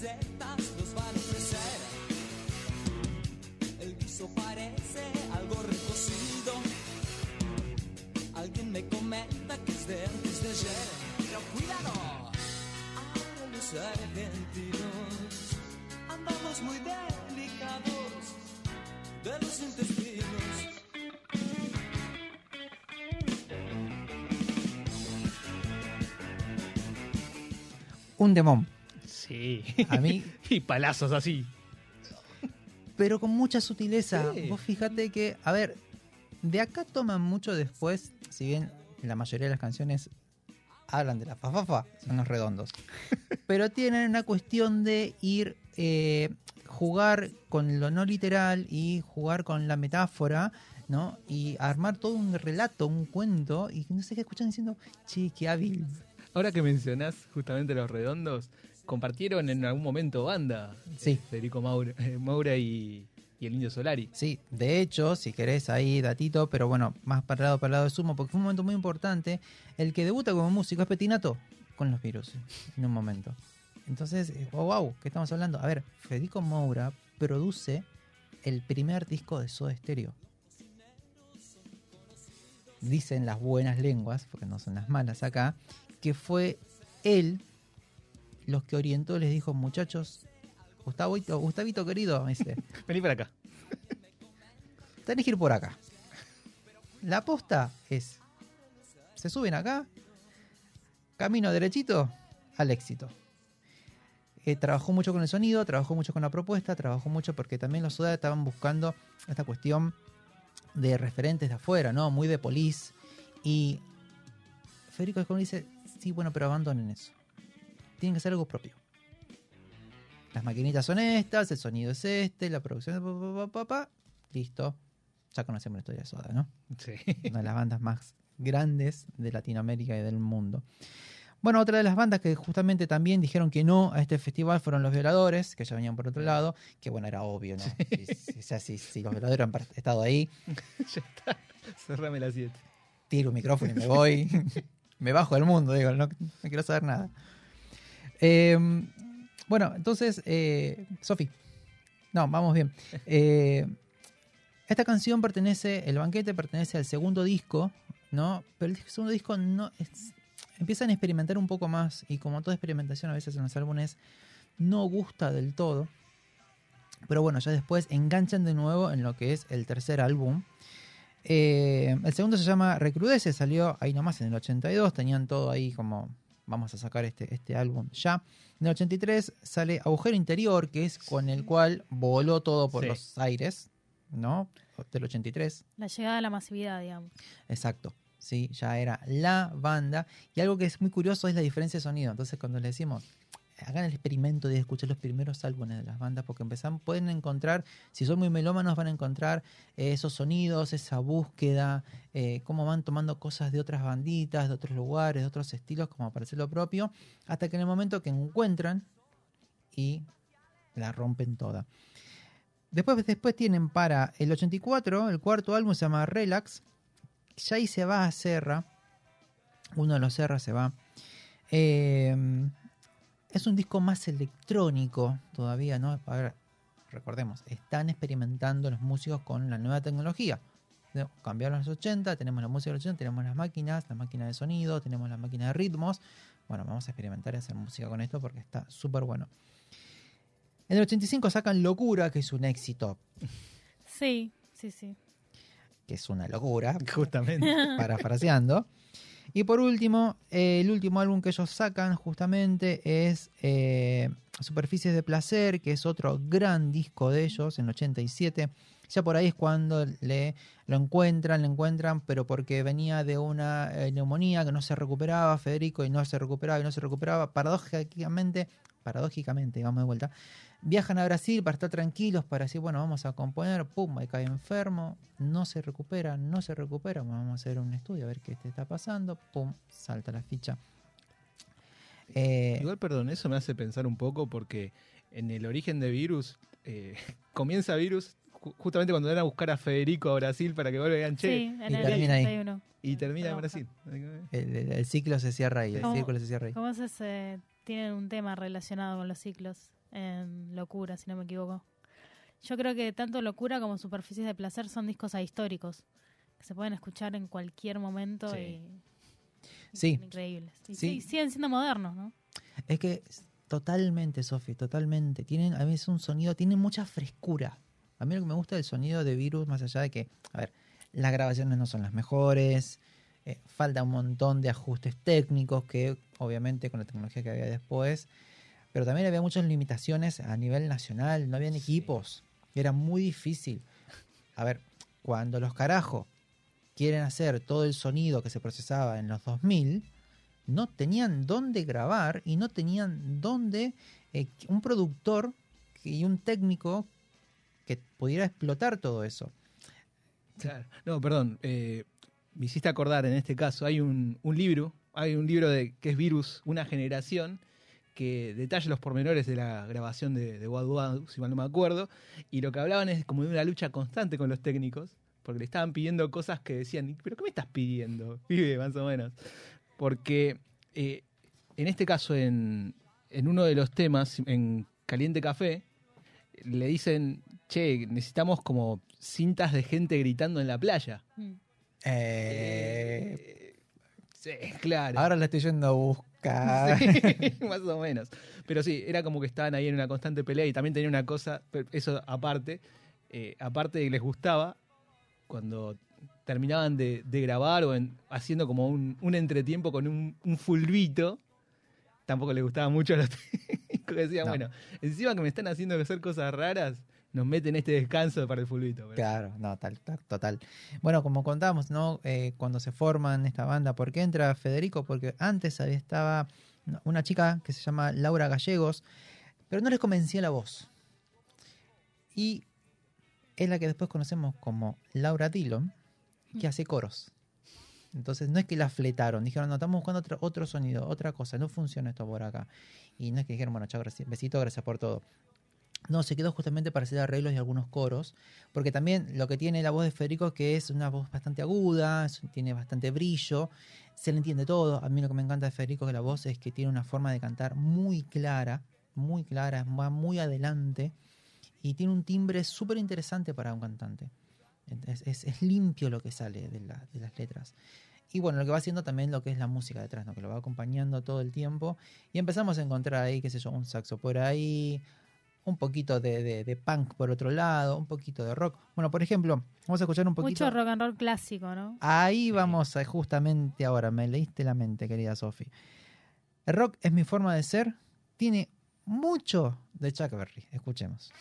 Recetas nos van a ofrecer. El guiso parece algo recocido. Alguien me comenta que es de antes de ayer. Pero cuidado. Ahora los argentinos andamos muy delicados de los intestinos. Un demón. Sí. A mí- [LAUGHS] y palazos así. pero con mucha sutileza. Sí. Vos fíjate que, a ver, de acá toman mucho después, si bien la mayoría de las canciones hablan de la fafafa, son los redondos. [LAUGHS] pero tienen una cuestión de ir, eh, jugar con lo no literal y jugar con la metáfora, ¿no? Y armar todo un relato, un cuento, y no sé qué escuchan diciendo, che, qué hábil. Ahora que mencionás justamente los redondos, compartieron en algún momento banda. Sí. eh, Federico Maura, eh, Maura y, y el Indio Solari. Sí, de hecho, si querés ahí datito, pero bueno, más para el lado, para el lado de Sumo, porque fue un momento muy importante. El que debuta como músico es Petinato con los virus, en un momento. Entonces, eh, wow, wow, ¿qué estamos hablando? A ver, Federico Moura produce el primer disco de Soda Stereo. Dicen las buenas lenguas, porque no son las malas acá, que fue él los que orientó, les dijo, muchachos, Gustavito, Gustavito querido, me dice, [LAUGHS] Vení para acá. tenés que ir por acá. La aposta es, se suben acá, camino derechito al éxito. Eh, trabajó mucho con el sonido, trabajó mucho con la propuesta, trabajó mucho porque también los Soda estaban buscando esta cuestión de referentes de afuera, ¿no? Muy de police. Y Federico Escon dice, sí, bueno, pero abandonen eso. Tienen que hacer algo propio. Las maquinitas son estas, el sonido es este, la producción es pa, pa, listo. Ya conocemos la historia de Soda, ¿no? Sí. Una de las bandas más grandes de Latinoamérica y del mundo. Bueno, otra de las bandas que justamente también dijeron que no a este festival fueron Los Violadores, que ya venían por otro lado, que bueno, era obvio, ¿no? Si, si- o sea, si- si los Violadores han estado ahí, [LAUGHS] ya está. Cerrame las 7. tiro un micrófono y me voy. [LAUGHS] me bajo del mundo, digo, no, no quiero saber nada. Eh, bueno, entonces, eh, Sofi. No, vamos bien. Eh, esta canción pertenece, el banquete pertenece al segundo disco, ¿no? Pero el segundo disco no empiezan a experimentar un poco más y como toda experimentación a veces en los álbumes no gusta del todo. Pero bueno, ya después enganchan de nuevo en lo que es el tercer álbum. Eh, el segundo se llama Recrudece, salió ahí nomás en el 82, tenían todo ahí como vamos a sacar este, este álbum ya. En el 83 sale Agujero Interior, que es con el cual voló todo por Sí. los aires, ¿no? Del 83. La llegada de la masividad, digamos. Exacto. Sí, ya era la banda. Y algo que es muy curioso es la diferencia de sonido. Entonces, cuando le decimos, hagan el experimento de escuchar los primeros álbumes de las bandas, porque empezan, pueden encontrar, si son muy melómanos, van a encontrar eh, esos sonidos, esa búsqueda, eh, cómo van tomando cosas de otras banditas, de otros lugares, de otros estilos, como para hacer lo propio, hasta que en el momento que encuentran y la rompen toda. Después, después tienen para el 84, el cuarto álbum se llama Relax, ya ahí se va a Serra. Uno de los Serra se va. Eh, es un disco más electrónico todavía, ¿no? A ver, recordemos, están experimentando los músicos con la nueva tecnología. ¿no? Cambiaron los 80, tenemos la música de los 80, tenemos las máquinas, la máquina de sonido, tenemos la máquina de ritmos. Bueno, vamos a experimentar y hacer música con esto porque está súper bueno. En el 85 sacan Locura, que es un éxito, Sí, sí, sí. que es una locura. Justamente. [LAUGHS] parafraseando. Y por último, eh, el último álbum que ellos sacan justamente es eh, Superficies de Placer, que es otro gran disco de ellos en el 87. Ya por ahí es cuando le, lo encuentran, lo encuentran, pero porque venía de una eh, neumonía que no se recuperaba, Federico, y no se recuperaba, y no se recuperaba. Paradójicamente, paradójicamente, vamos de vuelta, viajan a Brasil para estar tranquilos, para decir, bueno, vamos a componer, pum, ahí cae enfermo, no se recupera, no se recupera, vamos a hacer un estudio a ver qué te está pasando, pum, salta la ficha. Eh, Igual, perdón, eso me hace pensar un poco porque en el origen de Virus, eh, [LAUGHS] comienza Virus ju- justamente cuando van a buscar a Federico a Brasil para que vuelva y digan, che, Sí, en y el termina ahí. 81. y termina en. Brasil. el, ciclo se cierra ahí, el ¿Cómo- círculo se cierra ahí. ¿Cómo se se- tienen un tema relacionado con los ciclos en Locura, si no me equivoco? Yo creo que tanto Locura como Superficies de Placer son discos ahistóricos que se pueden escuchar en cualquier momento Sí. y, y Sí. son increíbles. Y Sí. siguen siendo modernos, ¿no? Es que totalmente, Sofi, totalmente. Tienen, a veces un sonido, tienen mucha frescura. A mí lo que me gusta del sonido de Virus, más allá de que, a ver, las grabaciones no son las mejores, eh, falta un montón de ajustes técnicos que obviamente con la tecnología que había después, pero también había muchas limitaciones a nivel nacional, no habían equipos, era muy difícil. A ver, cuando los carajos quieren hacer todo el sonido que se procesaba en los 2000, no tenían dónde grabar y no tenían dónde eh, un productor y un técnico que pudiera explotar todo eso. Claro. No, perdón. eh, me hiciste acordar, en este caso, hay un, libro, hay un libro de que es Virus, una generación, que detalla los pormenores de la grabación de, de Wadu Wadu, si mal no me acuerdo, y lo que hablaban es como de una lucha constante con los técnicos, porque le estaban pidiendo cosas que decían, ¿pero qué me estás pidiendo? Pibe, más o menos. Porque eh, en este caso, en, en uno de los temas, en Caliente Café, le dicen, che, necesitamos como cintas de gente gritando en la playa. Mm. Eh, sí, claro. ahora la estoy yendo a buscar. [LAUGHS] Sí, más o menos. Pero sí, era como que estaban ahí en una constante pelea y también tenía una cosa, eso aparte, eh, aparte de que les gustaba, cuando terminaban de, de grabar o en- haciendo como un, un entretiempo con un, un fulbito, tampoco les gustaba mucho a los [LAUGHS] técnicos. Decían, No. bueno, encima que me están haciendo hacer cosas raras, nos meten este descanso para el fulbito. Claro, no, tal, tal, total. Bueno, como contábamos, ¿no? Eh, cuando se forman esta banda, ¿por qué entra Federico? Porque antes había estaba una chica que se llama Laura Gallegos, pero no les convencía la voz. Y es la que después conocemos como Laura Dillon, que hace coros. Entonces no es que la fletaron, dijeron, no, estamos buscando otro, otro sonido, otra cosa, no funciona esto por acá. Y no es que dijeron, bueno, chao, besito, gracias por todo. No, se quedó justamente para hacer arreglos y algunos coros, porque también lo que tiene la voz de Federico que es una voz bastante aguda, tiene bastante brillo, se le entiende todo. A mí lo que me encanta de Federico que la voz es que tiene una forma de cantar muy clara, muy clara, va muy adelante y tiene un timbre súper interesante para un cantante. Es, es- es limpio lo que sale de, la- de las letras. Y bueno, lo que va haciendo también lo que es la música detrás, ¿no? que lo va acompañando todo el tiempo. Y empezamos a encontrar ahí, qué sé yo, un saxo por ahí, un poquito de, de- de punk por otro lado, un poquito de rock. Bueno, por ejemplo, vamos a escuchar un poquito. Mucho rock and roll clásico, ¿no? Ahí vamos a justamente ahora, me leíste la mente, querida Sofi. El rock es mi forma de ser, tiene mucho de Chuck Berry. Escuchemos.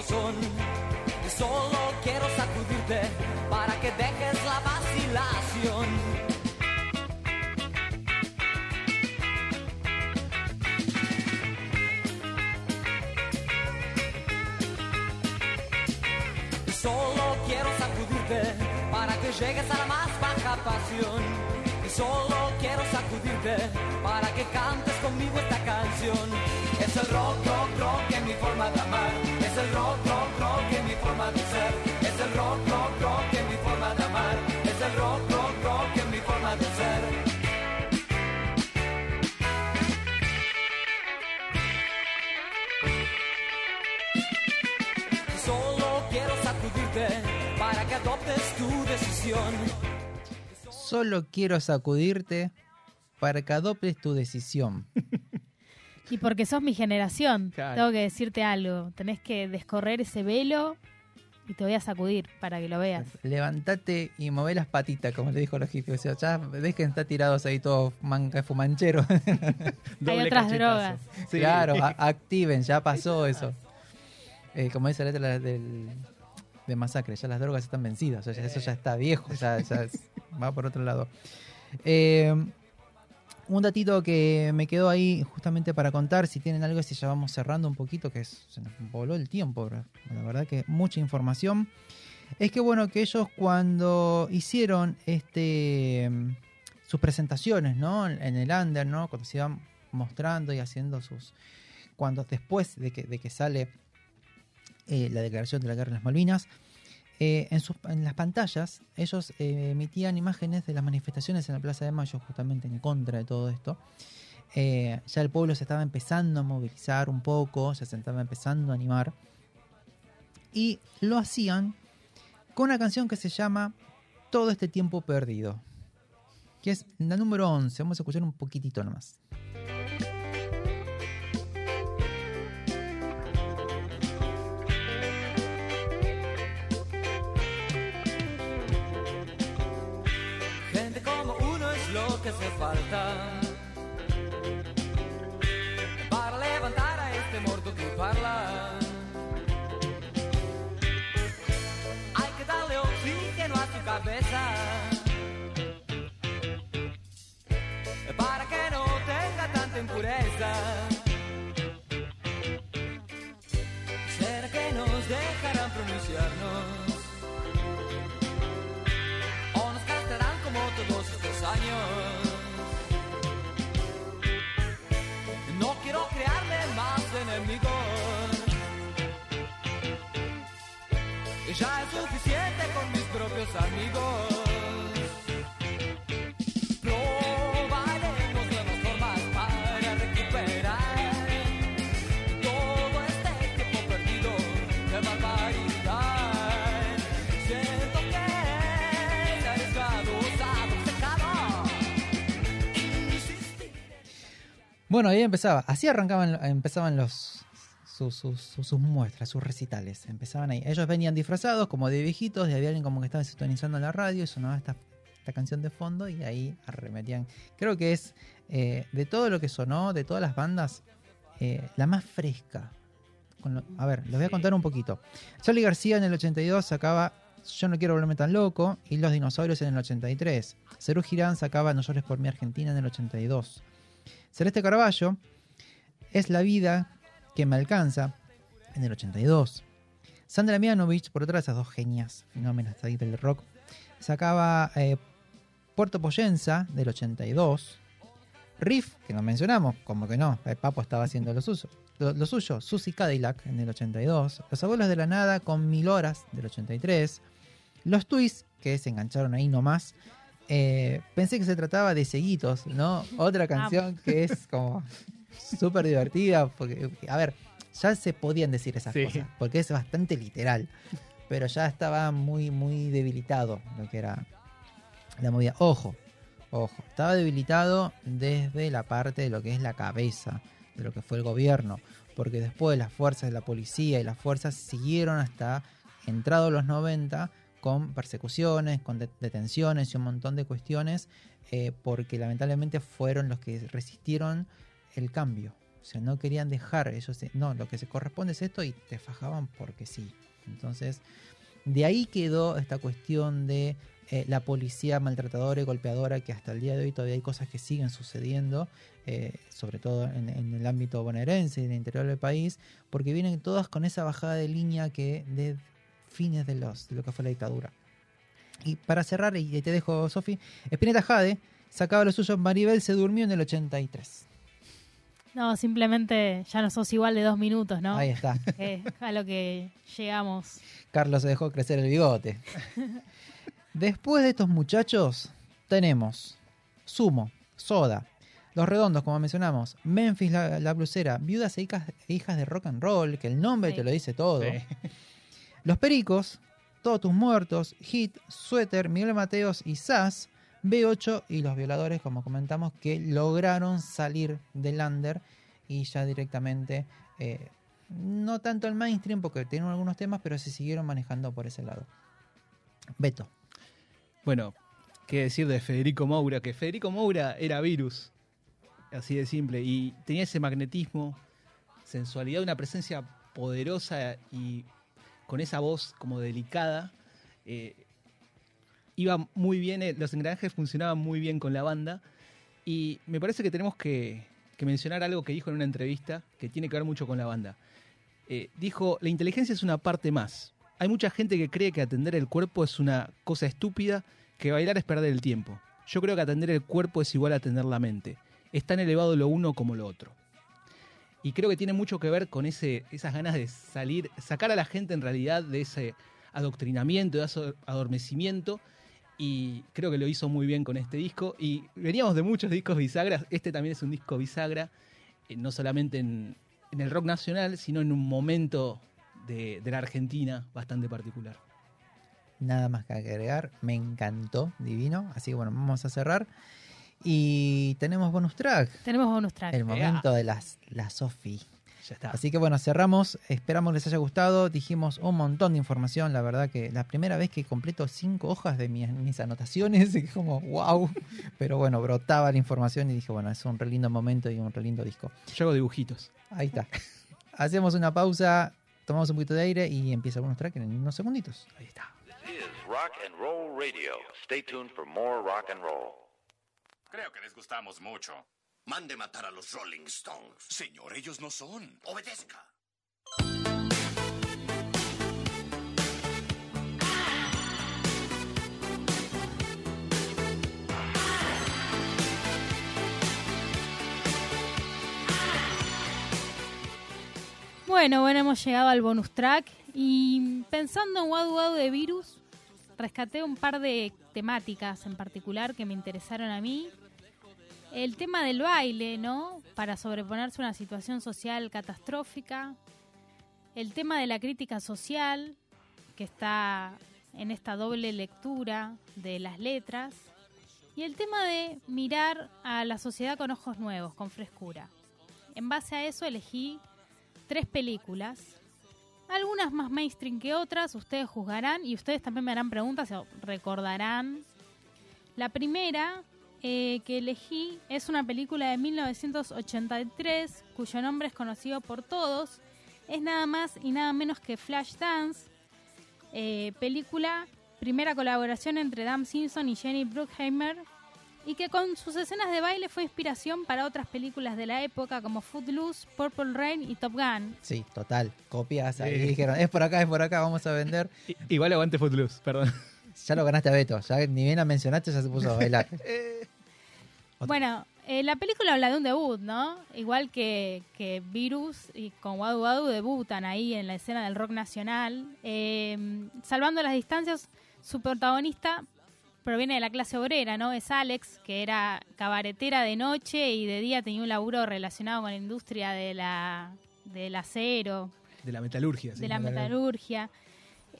Y solo quiero sacudirte para que dejes la vacilación. Solo quiero sacudirte para que llegues a la más baja pasión. Solo quiero sacudirte para que cantes conmigo esta canción. Es el rock, rock, rock en mi forma de amar. Es el rock, rock, rock en mi forma de ser. Es el rock, rock, rock en mi forma de amar. Es el rock, rock, rock en mi forma de ser. Solo quiero sacudirte para que adoptes tu decisión. Solo quiero sacudirte para que adoptes tu decisión. Y porque sos mi generación, Claro. tengo que decirte algo. Tenés que descorrer ese velo y te voy a sacudir para que lo veas. Levantate y mové las patitas, como le dijo los hippies. O sea, ya dejen estar tirados ahí todos manga fumancheros. [LAUGHS] Doble otras cachetazo. drogas. Sí. Claro, [LAUGHS] activen, ya pasó eso. Eh, como dice la letra del, de Masacre, ya las drogas están vencidas, o sea, eso ya está viejo, ya, [LAUGHS] ya es- va por otro lado. Eh, un datito que me quedó ahí justamente para contar, si tienen algo, si ya vamos cerrando un poquito, que es- se nos voló el tiempo, bro. la verdad que mucha información. Es que bueno, que ellos cuando hicieron este sus presentaciones, ¿no? En el under, ¿no? Cuando se iban mostrando y haciendo sus cuando después de que, de que sale eh, la declaración de la guerra en las Malvinas, eh, en, sus, en las pantallas ellos eh, emitían imágenes de las manifestaciones en la Plaza de Mayo justamente en contra de todo esto. Ya el pueblo se estaba empezando a movilizar un poco, ya se estaba empezando a animar. Y lo hacían con una canción que se llama Todo este tiempo perdido, que es la número 11. Vamos a escuchar un poquitito nomás. Que hace falta para levantar a este muerto que parla. Hay que darle oxígeno a tu cabeza para que no tenga tanta impureza. ¿Será que nos dejarán pronunciarnos? Amigos. Probaremos nuevas formas para recuperar todo este tiempo perdido de barbaridad. Siento que es arriesgado, osado, secado. Bueno, ahí empezaba. Así arrancaban, empezaban los sus, sus- sus- sus muestras, sus recitales. Empezaban ahí. Ellos venían disfrazados como de viejitos y había alguien como que estaba sintonizando la radio y sonaba esta, esta canción de fondo y ahí arremetían. Creo que es eh, de todo lo que sonó, de todas las bandas, eh, la más fresca. Con lo- a ver, les voy a contar un poquito. Charlie García en el 82 sacaba Yo no quiero volverme tan loco y Los dinosaurios en el 83. Cerú Girán sacaba No llores por mi Argentina en el 82. Celeste Carballo es La vida que me alcanza en el 82. Sandra Mianovich, por otra de esas dos genias, fenómenos ahí del rock, sacaba eh, Puerto Poyenza del 82. Riff, que no mencionamos, como que no, el Papo estaba haciendo lo suyo. Lo, lo suyo, Susie Cadillac en el 82. Los Abuelos de la Nada con Mil Horas del 83. Los Twists, que se engancharon ahí nomás. Eh, pensé que se trataba de Seguitos, ¿no? Otra canción que es como súper divertida, porque, a ver, ya se podían decir esas Sí. cosas, porque es bastante literal, pero ya estaba muy, muy debilitado lo que era la movida. Ojo, ojo, estaba debilitado desde la parte de lo que es la cabeza, de lo que fue el gobierno, porque después las fuerzas de la policía y las fuerzas siguieron hasta entrado los 90 con persecuciones, con de- detenciones y un montón de cuestiones, eh, porque lamentablemente fueron los que resistieron el cambio. O sea, no querían dejar, se- no, lo que se corresponde es esto y te fajaban porque sí. Entonces, de ahí quedó esta cuestión de eh, la policía maltratadora y golpeadora, que hasta el día de hoy todavía hay cosas que siguen sucediendo, eh, sobre todo en, el ámbito bonaerense y en el interior del país, porque vienen todas con esa bajada de línea que de fines de, los, de lo que fue la dictadura. Y para cerrar, y te dejo, Sofi, Espineta Jade sacaba lo suyo, Maribel se durmió en el 83. No, simplemente ya no sos igual de dos minutos, ¿no? Ahí está. [LAUGHS] Eh, a lo que llegamos. Carlos se dejó crecer el bigote. Después de estos muchachos, tenemos Sumo, Soda, Los Redondos, como mencionamos, Memphis la, la Blusera, Viudas e hijas, e hijas de Rock and Roll, que el nombre Sí. te lo dice todo. Sí. Los Pericos, Todos tus muertos, Hit, Suéter, Miguel Mateos y Sass, B8 y Los Violadores, como comentamos, que lograron salir del under y ya directamente, eh, no tanto el mainstream, porque tienen algunos temas, pero se siguieron manejando por ese lado. Beto. Bueno, qué decir de Federico Moura, que Federico Moura era virus, así de simple, y tenía ese magnetismo, sensualidad, una presencia poderosa y con esa voz como delicada. eh, iba muy bien, eh, los engranajes funcionaban muy bien con la banda, y me parece que tenemos que, mencionar algo que dijo en una entrevista que tiene que ver mucho con la banda. Eh, dijo, la inteligencia es una parte más. Hay mucha gente que cree que atender el cuerpo es una cosa estúpida, que bailar es perder el tiempo. Yo creo que atender el cuerpo es igual a atender la mente. Es tan elevado lo uno como lo otro. Y creo que tiene mucho que ver con ese, esas ganas de salir, sacar a la gente en realidad de ese adoctrinamiento, de ese adormecimiento. Y creo que lo hizo muy bien con este disco. Y veníamos de muchos discos bisagras. Este también es un disco bisagra, eh, no solamente en, en el rock nacional, sino en un momento de, de la Argentina bastante particular. Nada más que agregar, me encantó, divino. Así que bueno, vamos a cerrar. Y tenemos bonus track, Tenemos bonus track. el momento de las, la Sofi. Ya está. Así que bueno, cerramos. Esperamos les haya gustado. Dijimos un montón de información. La verdad que la primera vez que completo cinco hojas de mis, mis anotaciones, [LAUGHS] y como wow. Pero bueno, brotaba la información y dije, bueno, es un re lindo momento y un re lindo disco. Yo hago dibujitos. Ahí está. [LAUGHS] Hacemos una pausa, tomamos un poquito de aire y empieza el bonus track en unos segunditos. Ahí está. This is Rock and Roll Radio. Stay tuned for more rock and roll. Creo que les gustamos mucho. Mande matar a los Rolling Stones. Señor, ellos no son. Obedezca. Bueno, bueno, hemos llegado al bonus track y pensando en Wadu Wadu de Virus, rescaté un par de temáticas en particular que me interesaron a mí. El tema del baile, ¿no? Para sobreponerse a una situación social catastrófica. El tema de la crítica social, que está en esta doble lectura de las letras. Y el tema de mirar a la sociedad con ojos nuevos, con frescura. En base a eso elegí tres películas. Algunas más mainstream que otras, ustedes juzgarán y ustedes también me harán preguntas o recordarán. La primera eh, que elegí es una película de 1983 cuyo nombre es conocido por todos. Es nada más y nada menos que Flashdance, eh, película, primera colaboración entre Dan Simpson y Jenny Bruckheimer, y que con sus escenas de baile fue inspiración para otras películas de la época como Footloose, Purple Rain y Top Gun. Sí, total. Copias ahí Sí. dijeron, es por acá, es por acá, vamos a vender. Igual aguante Footloose, perdón. [LAUGHS] Ya lo ganaste a Beto, ya ni bien la mencionaste, ya se puso a bailar. [LAUGHS] Bueno, eh, la película habla de un debut, ¿no? Igual que, que Virus y con Wadu Wadu debutan ahí en la escena del rock nacional. Eh, salvando las distancias, su protagonista proviene de la clase obrera, ¿no? Es Alex, que era cabaretera de noche y de día tenía un laburo relacionado con la industria de la, del acero, De la metalurgia. sí. de la metalurgia. metalurgia.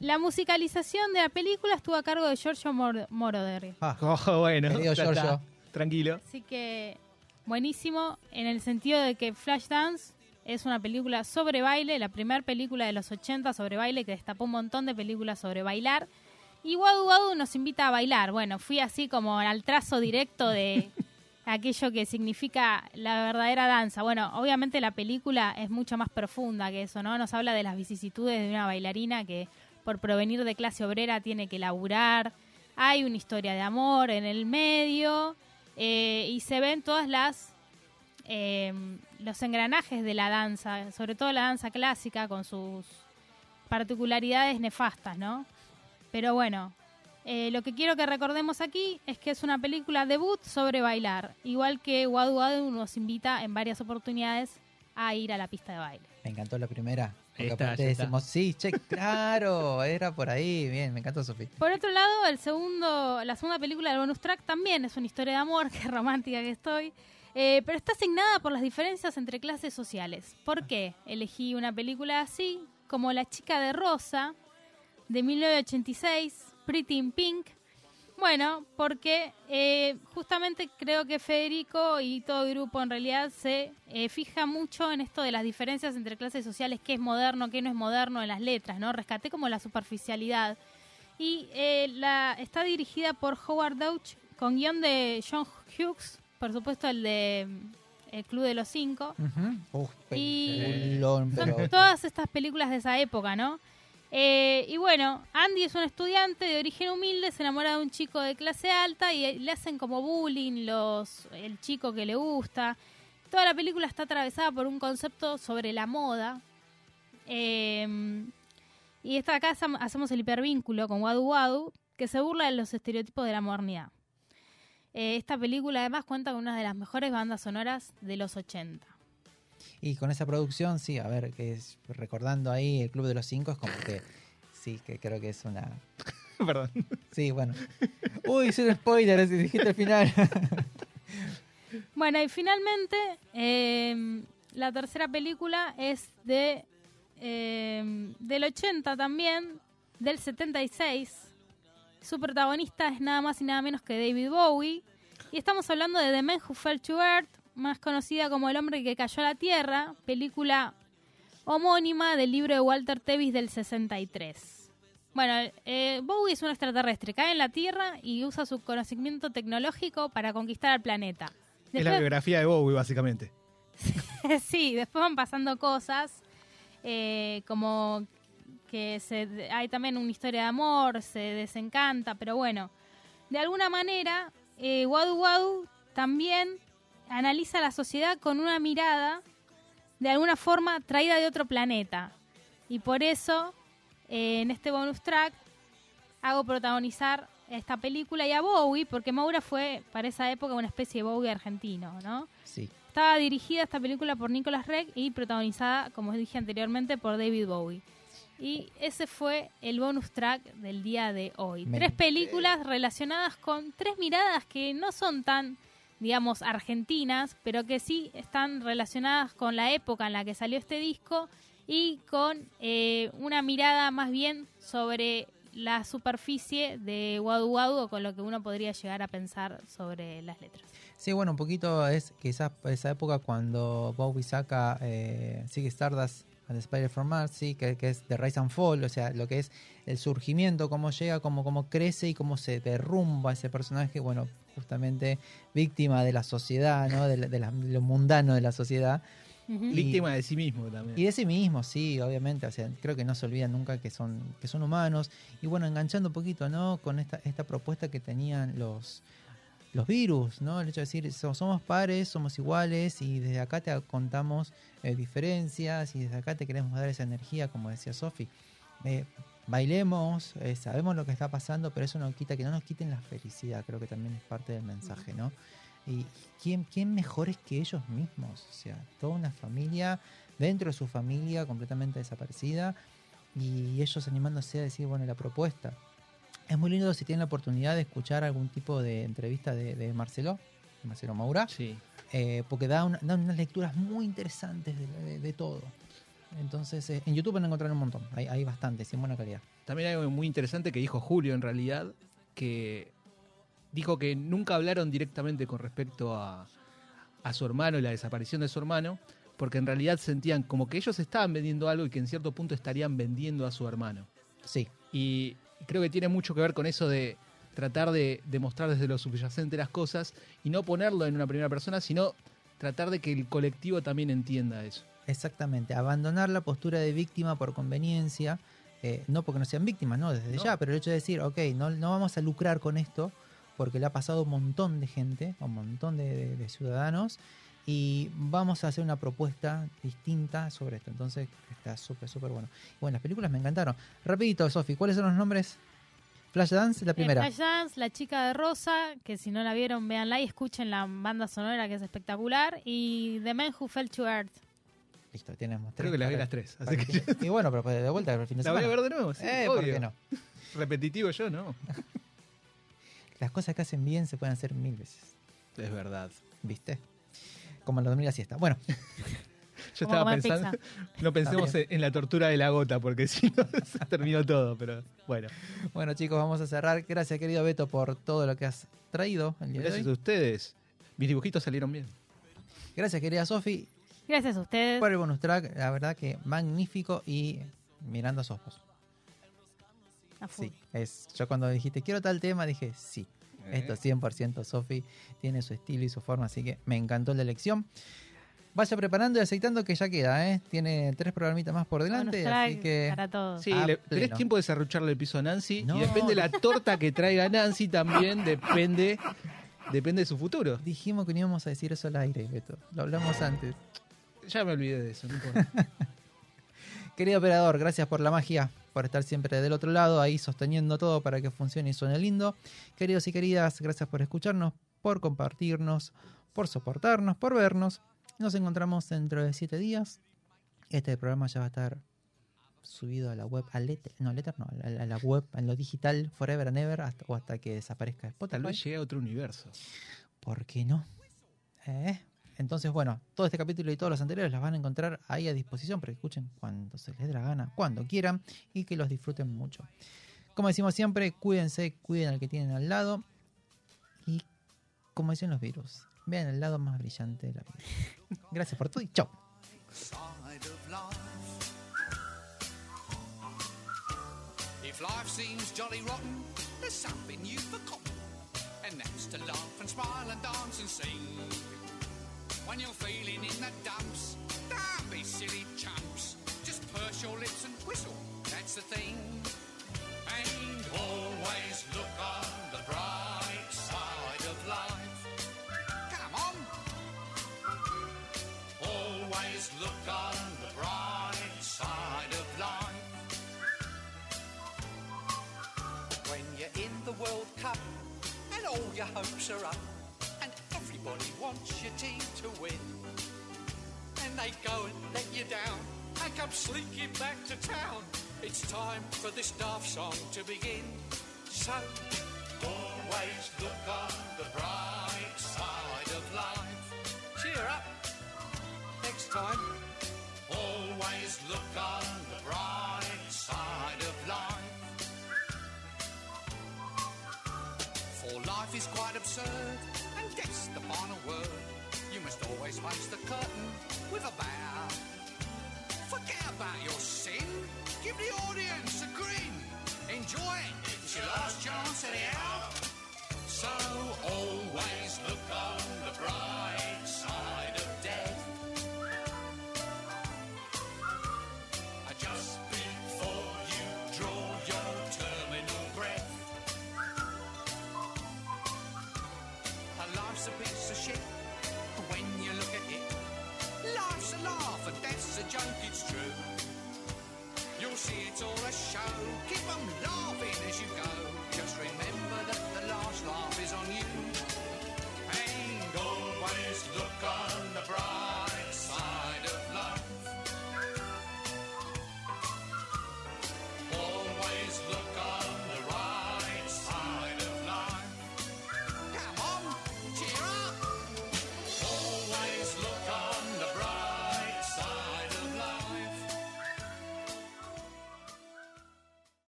La musicalización de la película estuvo a cargo de Giorgio Mor- Moroder. Ah, Oh, [LAUGHS] bueno, está. Tranquilo. Así que buenísimo en el sentido de que Flashdance es una película sobre baile, la primera película de los 80 sobre baile que destapó un montón de películas sobre bailar. Y Wadu Wadu nos invita a bailar. Bueno, fui así como al trazo directo de [LAUGHS] aquello que significa la verdadera danza. Bueno, obviamente la película es mucho más profunda que eso, ¿no? Nos habla de las vicisitudes de una bailarina que por provenir de clase obrera tiene que laburar. Hay una historia de amor en el medio eh, y se ven todas las eh, los engranajes de la danza, sobre todo la danza clásica con sus particularidades nefastas, ¿no? Pero bueno, eh, lo que quiero que recordemos aquí es que es una película debut sobre bailar, igual que Wadu nos invita en varias oportunidades a ir a la pista de baile. Me encantó la primera. Porque está, aparte está. decimos, sí, che, [LAUGHS] claro, era por ahí. Bien, me encantó Sofía. Por otro lado, el segundo, la segunda película del bonus track también es una historia de amor, [LAUGHS] qué romántica que estoy, eh, pero está asignada por las diferencias entre clases sociales. ¿Por qué elegí una película así, como La chica de rosa, de 1986, Pretty in Pink? Bueno, porque eh, justamente creo que Federico y todo el grupo en realidad se eh, fija mucho en esto de las diferencias entre clases sociales, qué es moderno, qué no es moderno en las letras, ¿no? Rescaté como la superficialidad. Y eh, la, está dirigida por Howard Deutsch con guion de John Hughes, por supuesto el de El Club de los Cinco. Uf, Y- Son todas estas películas de esa época, ¿no? Eh, y bueno, Andy es un estudiante de origen humilde, se enamora de un chico de clase alta y eh, le hacen como bullying el chico que le gusta. Toda la película está atravesada por un concepto sobre la moda. Eh, y esta acá hacem- hacemos el hipervínculo con Wadu Wadu, que se burla de los estereotipos de la modernidad. Eh, esta película además cuenta con una de las mejores bandas sonoras de los 80. Y con esa producción, sí, a ver, que es, recordando ahí el Club de los Cinco, es como que sí, que creo que es una. [LAUGHS] Perdón. Sí, bueno. Uy, hice un spoiler, si dijiste al final. [LAUGHS] Bueno, y finalmente, eh, la tercera película es de eh, del 80 también, del 76. Su protagonista es nada más y nada menos que David Bowie. Y estamos hablando de The Man Who Fell to Earth, más conocida como El hombre que cayó a la tierra, película homónima del libro de Walter Tevis del 63. Bueno, eh, Bowie es un extraterrestre, cae en la Tierra y usa su conocimiento tecnológico para conquistar al planeta. Es la biografía de Bowie, básicamente. [LAUGHS] sí, después van pasando cosas, eh, como que se, hay también una historia de amor, se desencanta, pero bueno, de alguna manera, eh, Wadu Wadu también analiza la sociedad con una mirada, de alguna forma, traída de otro planeta. Y por eso, eh, en este bonus track, hago protagonizar esta película y a Bowie, porque Maura fue para esa época una especie de Bowie argentino, ¿no? Sí. Estaba dirigida esta película por Nicolas Reck y protagonizada, como dije anteriormente, por David Bowie. Y ese fue el bonus track del día de hoy. Me- Tres películas relacionadas con tres miradas que no son tan, digamos, argentinas, pero que sí están relacionadas con la época en la que salió este disco y con eh, una mirada más bien sobre la superficie de Wadu Wadu o con lo que uno podría llegar a pensar sobre las letras. Sí, bueno, un poquito es quizás esa época cuando Bowie saca eh, Sigue Stardust and Spider from Mars, sí, que, que es The Rise and Fall, o sea, lo que es el surgimiento, cómo llega, cómo, cómo crece y cómo se derrumba ese personaje, bueno, justamente víctima de la sociedad, ¿no? De, la- de la- de lo mundano de la sociedad. Y- Víctima de sí mismo también. Y de sí mismo, sí, obviamente. O sea, creo que no se olvidan nunca que son, que son humanos. Y bueno, enganchando un poquito, ¿no? Con esta, esta propuesta que tenían los, los virus, ¿no? El hecho de decir, so- somos pares, somos iguales y desde acá te contamos eh, diferencias y desde acá te queremos dar esa energía, como decía Sofi. Eh, bailemos, eh, sabemos lo que está pasando, pero eso no quita que no nos quiten la felicidad, creo que también es parte del mensaje, ¿no? Y ¿quién, quién mejores que ellos mismos, o sea, toda una familia dentro de su familia completamente desaparecida y ellos animándose a decir, bueno, la propuesta. Es muy lindo si tienen la oportunidad de escuchar algún tipo de entrevista de, de Marcelo, Marcelo Maura, Sí. eh, porque da, una- da unas lecturas muy interesantes de, de- de todo. Entonces, eh, en YouTube van a encontrar un montón, hay, hay bastantes en buena calidad. También hay algo muy interesante que dijo Julio en realidad, que dijo que nunca hablaron directamente con respecto a, a su hermano y la desaparición de su hermano, porque en realidad sentían como que ellos estaban vendiendo algo y que en cierto punto estarían vendiendo a su hermano. Sí, Y creo que tiene mucho que ver con eso de tratar de, de mostrar desde lo subyacente las cosas y no ponerlo en una primera persona, sino tratar de que el colectivo también entienda eso. Exactamente, abandonar la postura de víctima por conveniencia, eh, no porque no sean víctimas, no, desde No. ya, pero el hecho de decir, ok, no, no vamos a lucrar con esto, porque le ha pasado a un montón de gente, a un montón de, de- de ciudadanos, y vamos a hacer una propuesta distinta sobre esto. Entonces, está súper, súper bueno. Bueno, las películas me encantaron. Rapidito, Sofi, ¿cuáles son los nombres? Flashdance, la Eh, primera. Flashdance, La chica de rosa, que si no la vieron, véanla y escuchen la banda sonora que es espectacular. Y The Man Who Fell to Earth. Listo, tenemos tres. Creo que las vi las tres, para así que Y bueno, pero de vuelta el fin de la voy semana. a ver de nuevo, sí, eh, ¿por obvio. qué no? Repetitivo yo, ¿no? [LAUGHS] Las cosas que hacen bien se pueden hacer mil veces. Es verdad. ¿Viste? Como el dormir la siesta. Bueno, [LAUGHS] Yo Como estaba pensando, pizza. [LAUGHS] no pensemos en, en la tortura de la gota, porque si no se terminó todo, pero bueno. bueno chicos, vamos a cerrar. Gracias querido Beto por todo lo que has traído el día de Gracias a ustedes. Mis dibujitos salieron bien. Gracias querida Sofi Gracias a ustedes. por el bonus track. La verdad que magnífico y mirando a sus ojos. A. Sí, es, yo cuando dijiste quiero tal tema dije sí. Esto 100% Sofi tiene su estilo y su forma, así que me encantó la elección. Vaya preparando y aceitando que ya queda, ¿eh? Tiene tres programitas más por delante, así que... para todos. Sí, le- tenés tiempo de serrucharle el piso a Nancy No. y depende de la torta que traiga Nancy también depende depende de su futuro. Dijimos que no íbamos a decir eso al aire, Beto. Lo hablamos antes. Ya me olvidé de eso, no importa. [LAUGHS] Querido operador, gracias por la magia, por estar siempre del otro lado, ahí sosteniendo todo para que funcione y suene lindo. Queridos y queridas, gracias por escucharnos, por compartirnos, por soportarnos, por vernos. Nos encontramos dentro de siete días. Este programa ya va a estar subido a la web, a Letter, no, Letter no, a la, a la web, en lo digital, forever and ever, hasta, o hasta que desaparezca Spotify. Tal vez llegue a otro universo. ¿Por qué no? ¿Eh? Entonces, bueno, todo este capítulo y todos los anteriores las van a encontrar ahí a disposición para que escuchen cuando se les dé la gana, cuando quieran y que los disfruten mucho. Como decimos siempre, cuídense, cuiden al que tienen al lado y, como dicen los virus, vean el lado más brillante de la vida. [LAUGHS] Gracias por todo y chao. side of life. If life seems jolly rotten, there's something you've forgotten, and that's to laugh and smile and dance and sing. When you're feeling in the dumps, don't be silly chumps. Just purse your lips and whistle, that's the thing. And always look on the bright side of life. Come on. Always look on the bright side of life. When you're in the World Cup and all your hopes are up, everybody wants your team to win, and they go and let you down and come slinking back to town. It's time for this daft song to begin. So always look on the bright side of life. Cheer up next time. Always look on the bright side of life. For life is quite absurd, and death's the final word. You must always face the curtain with a bow. Forget about your sin. Give the audience a grin. Enjoy it. It's your last chance anyhow. So always look on the bright side of or a show. Keep them laughing as you go.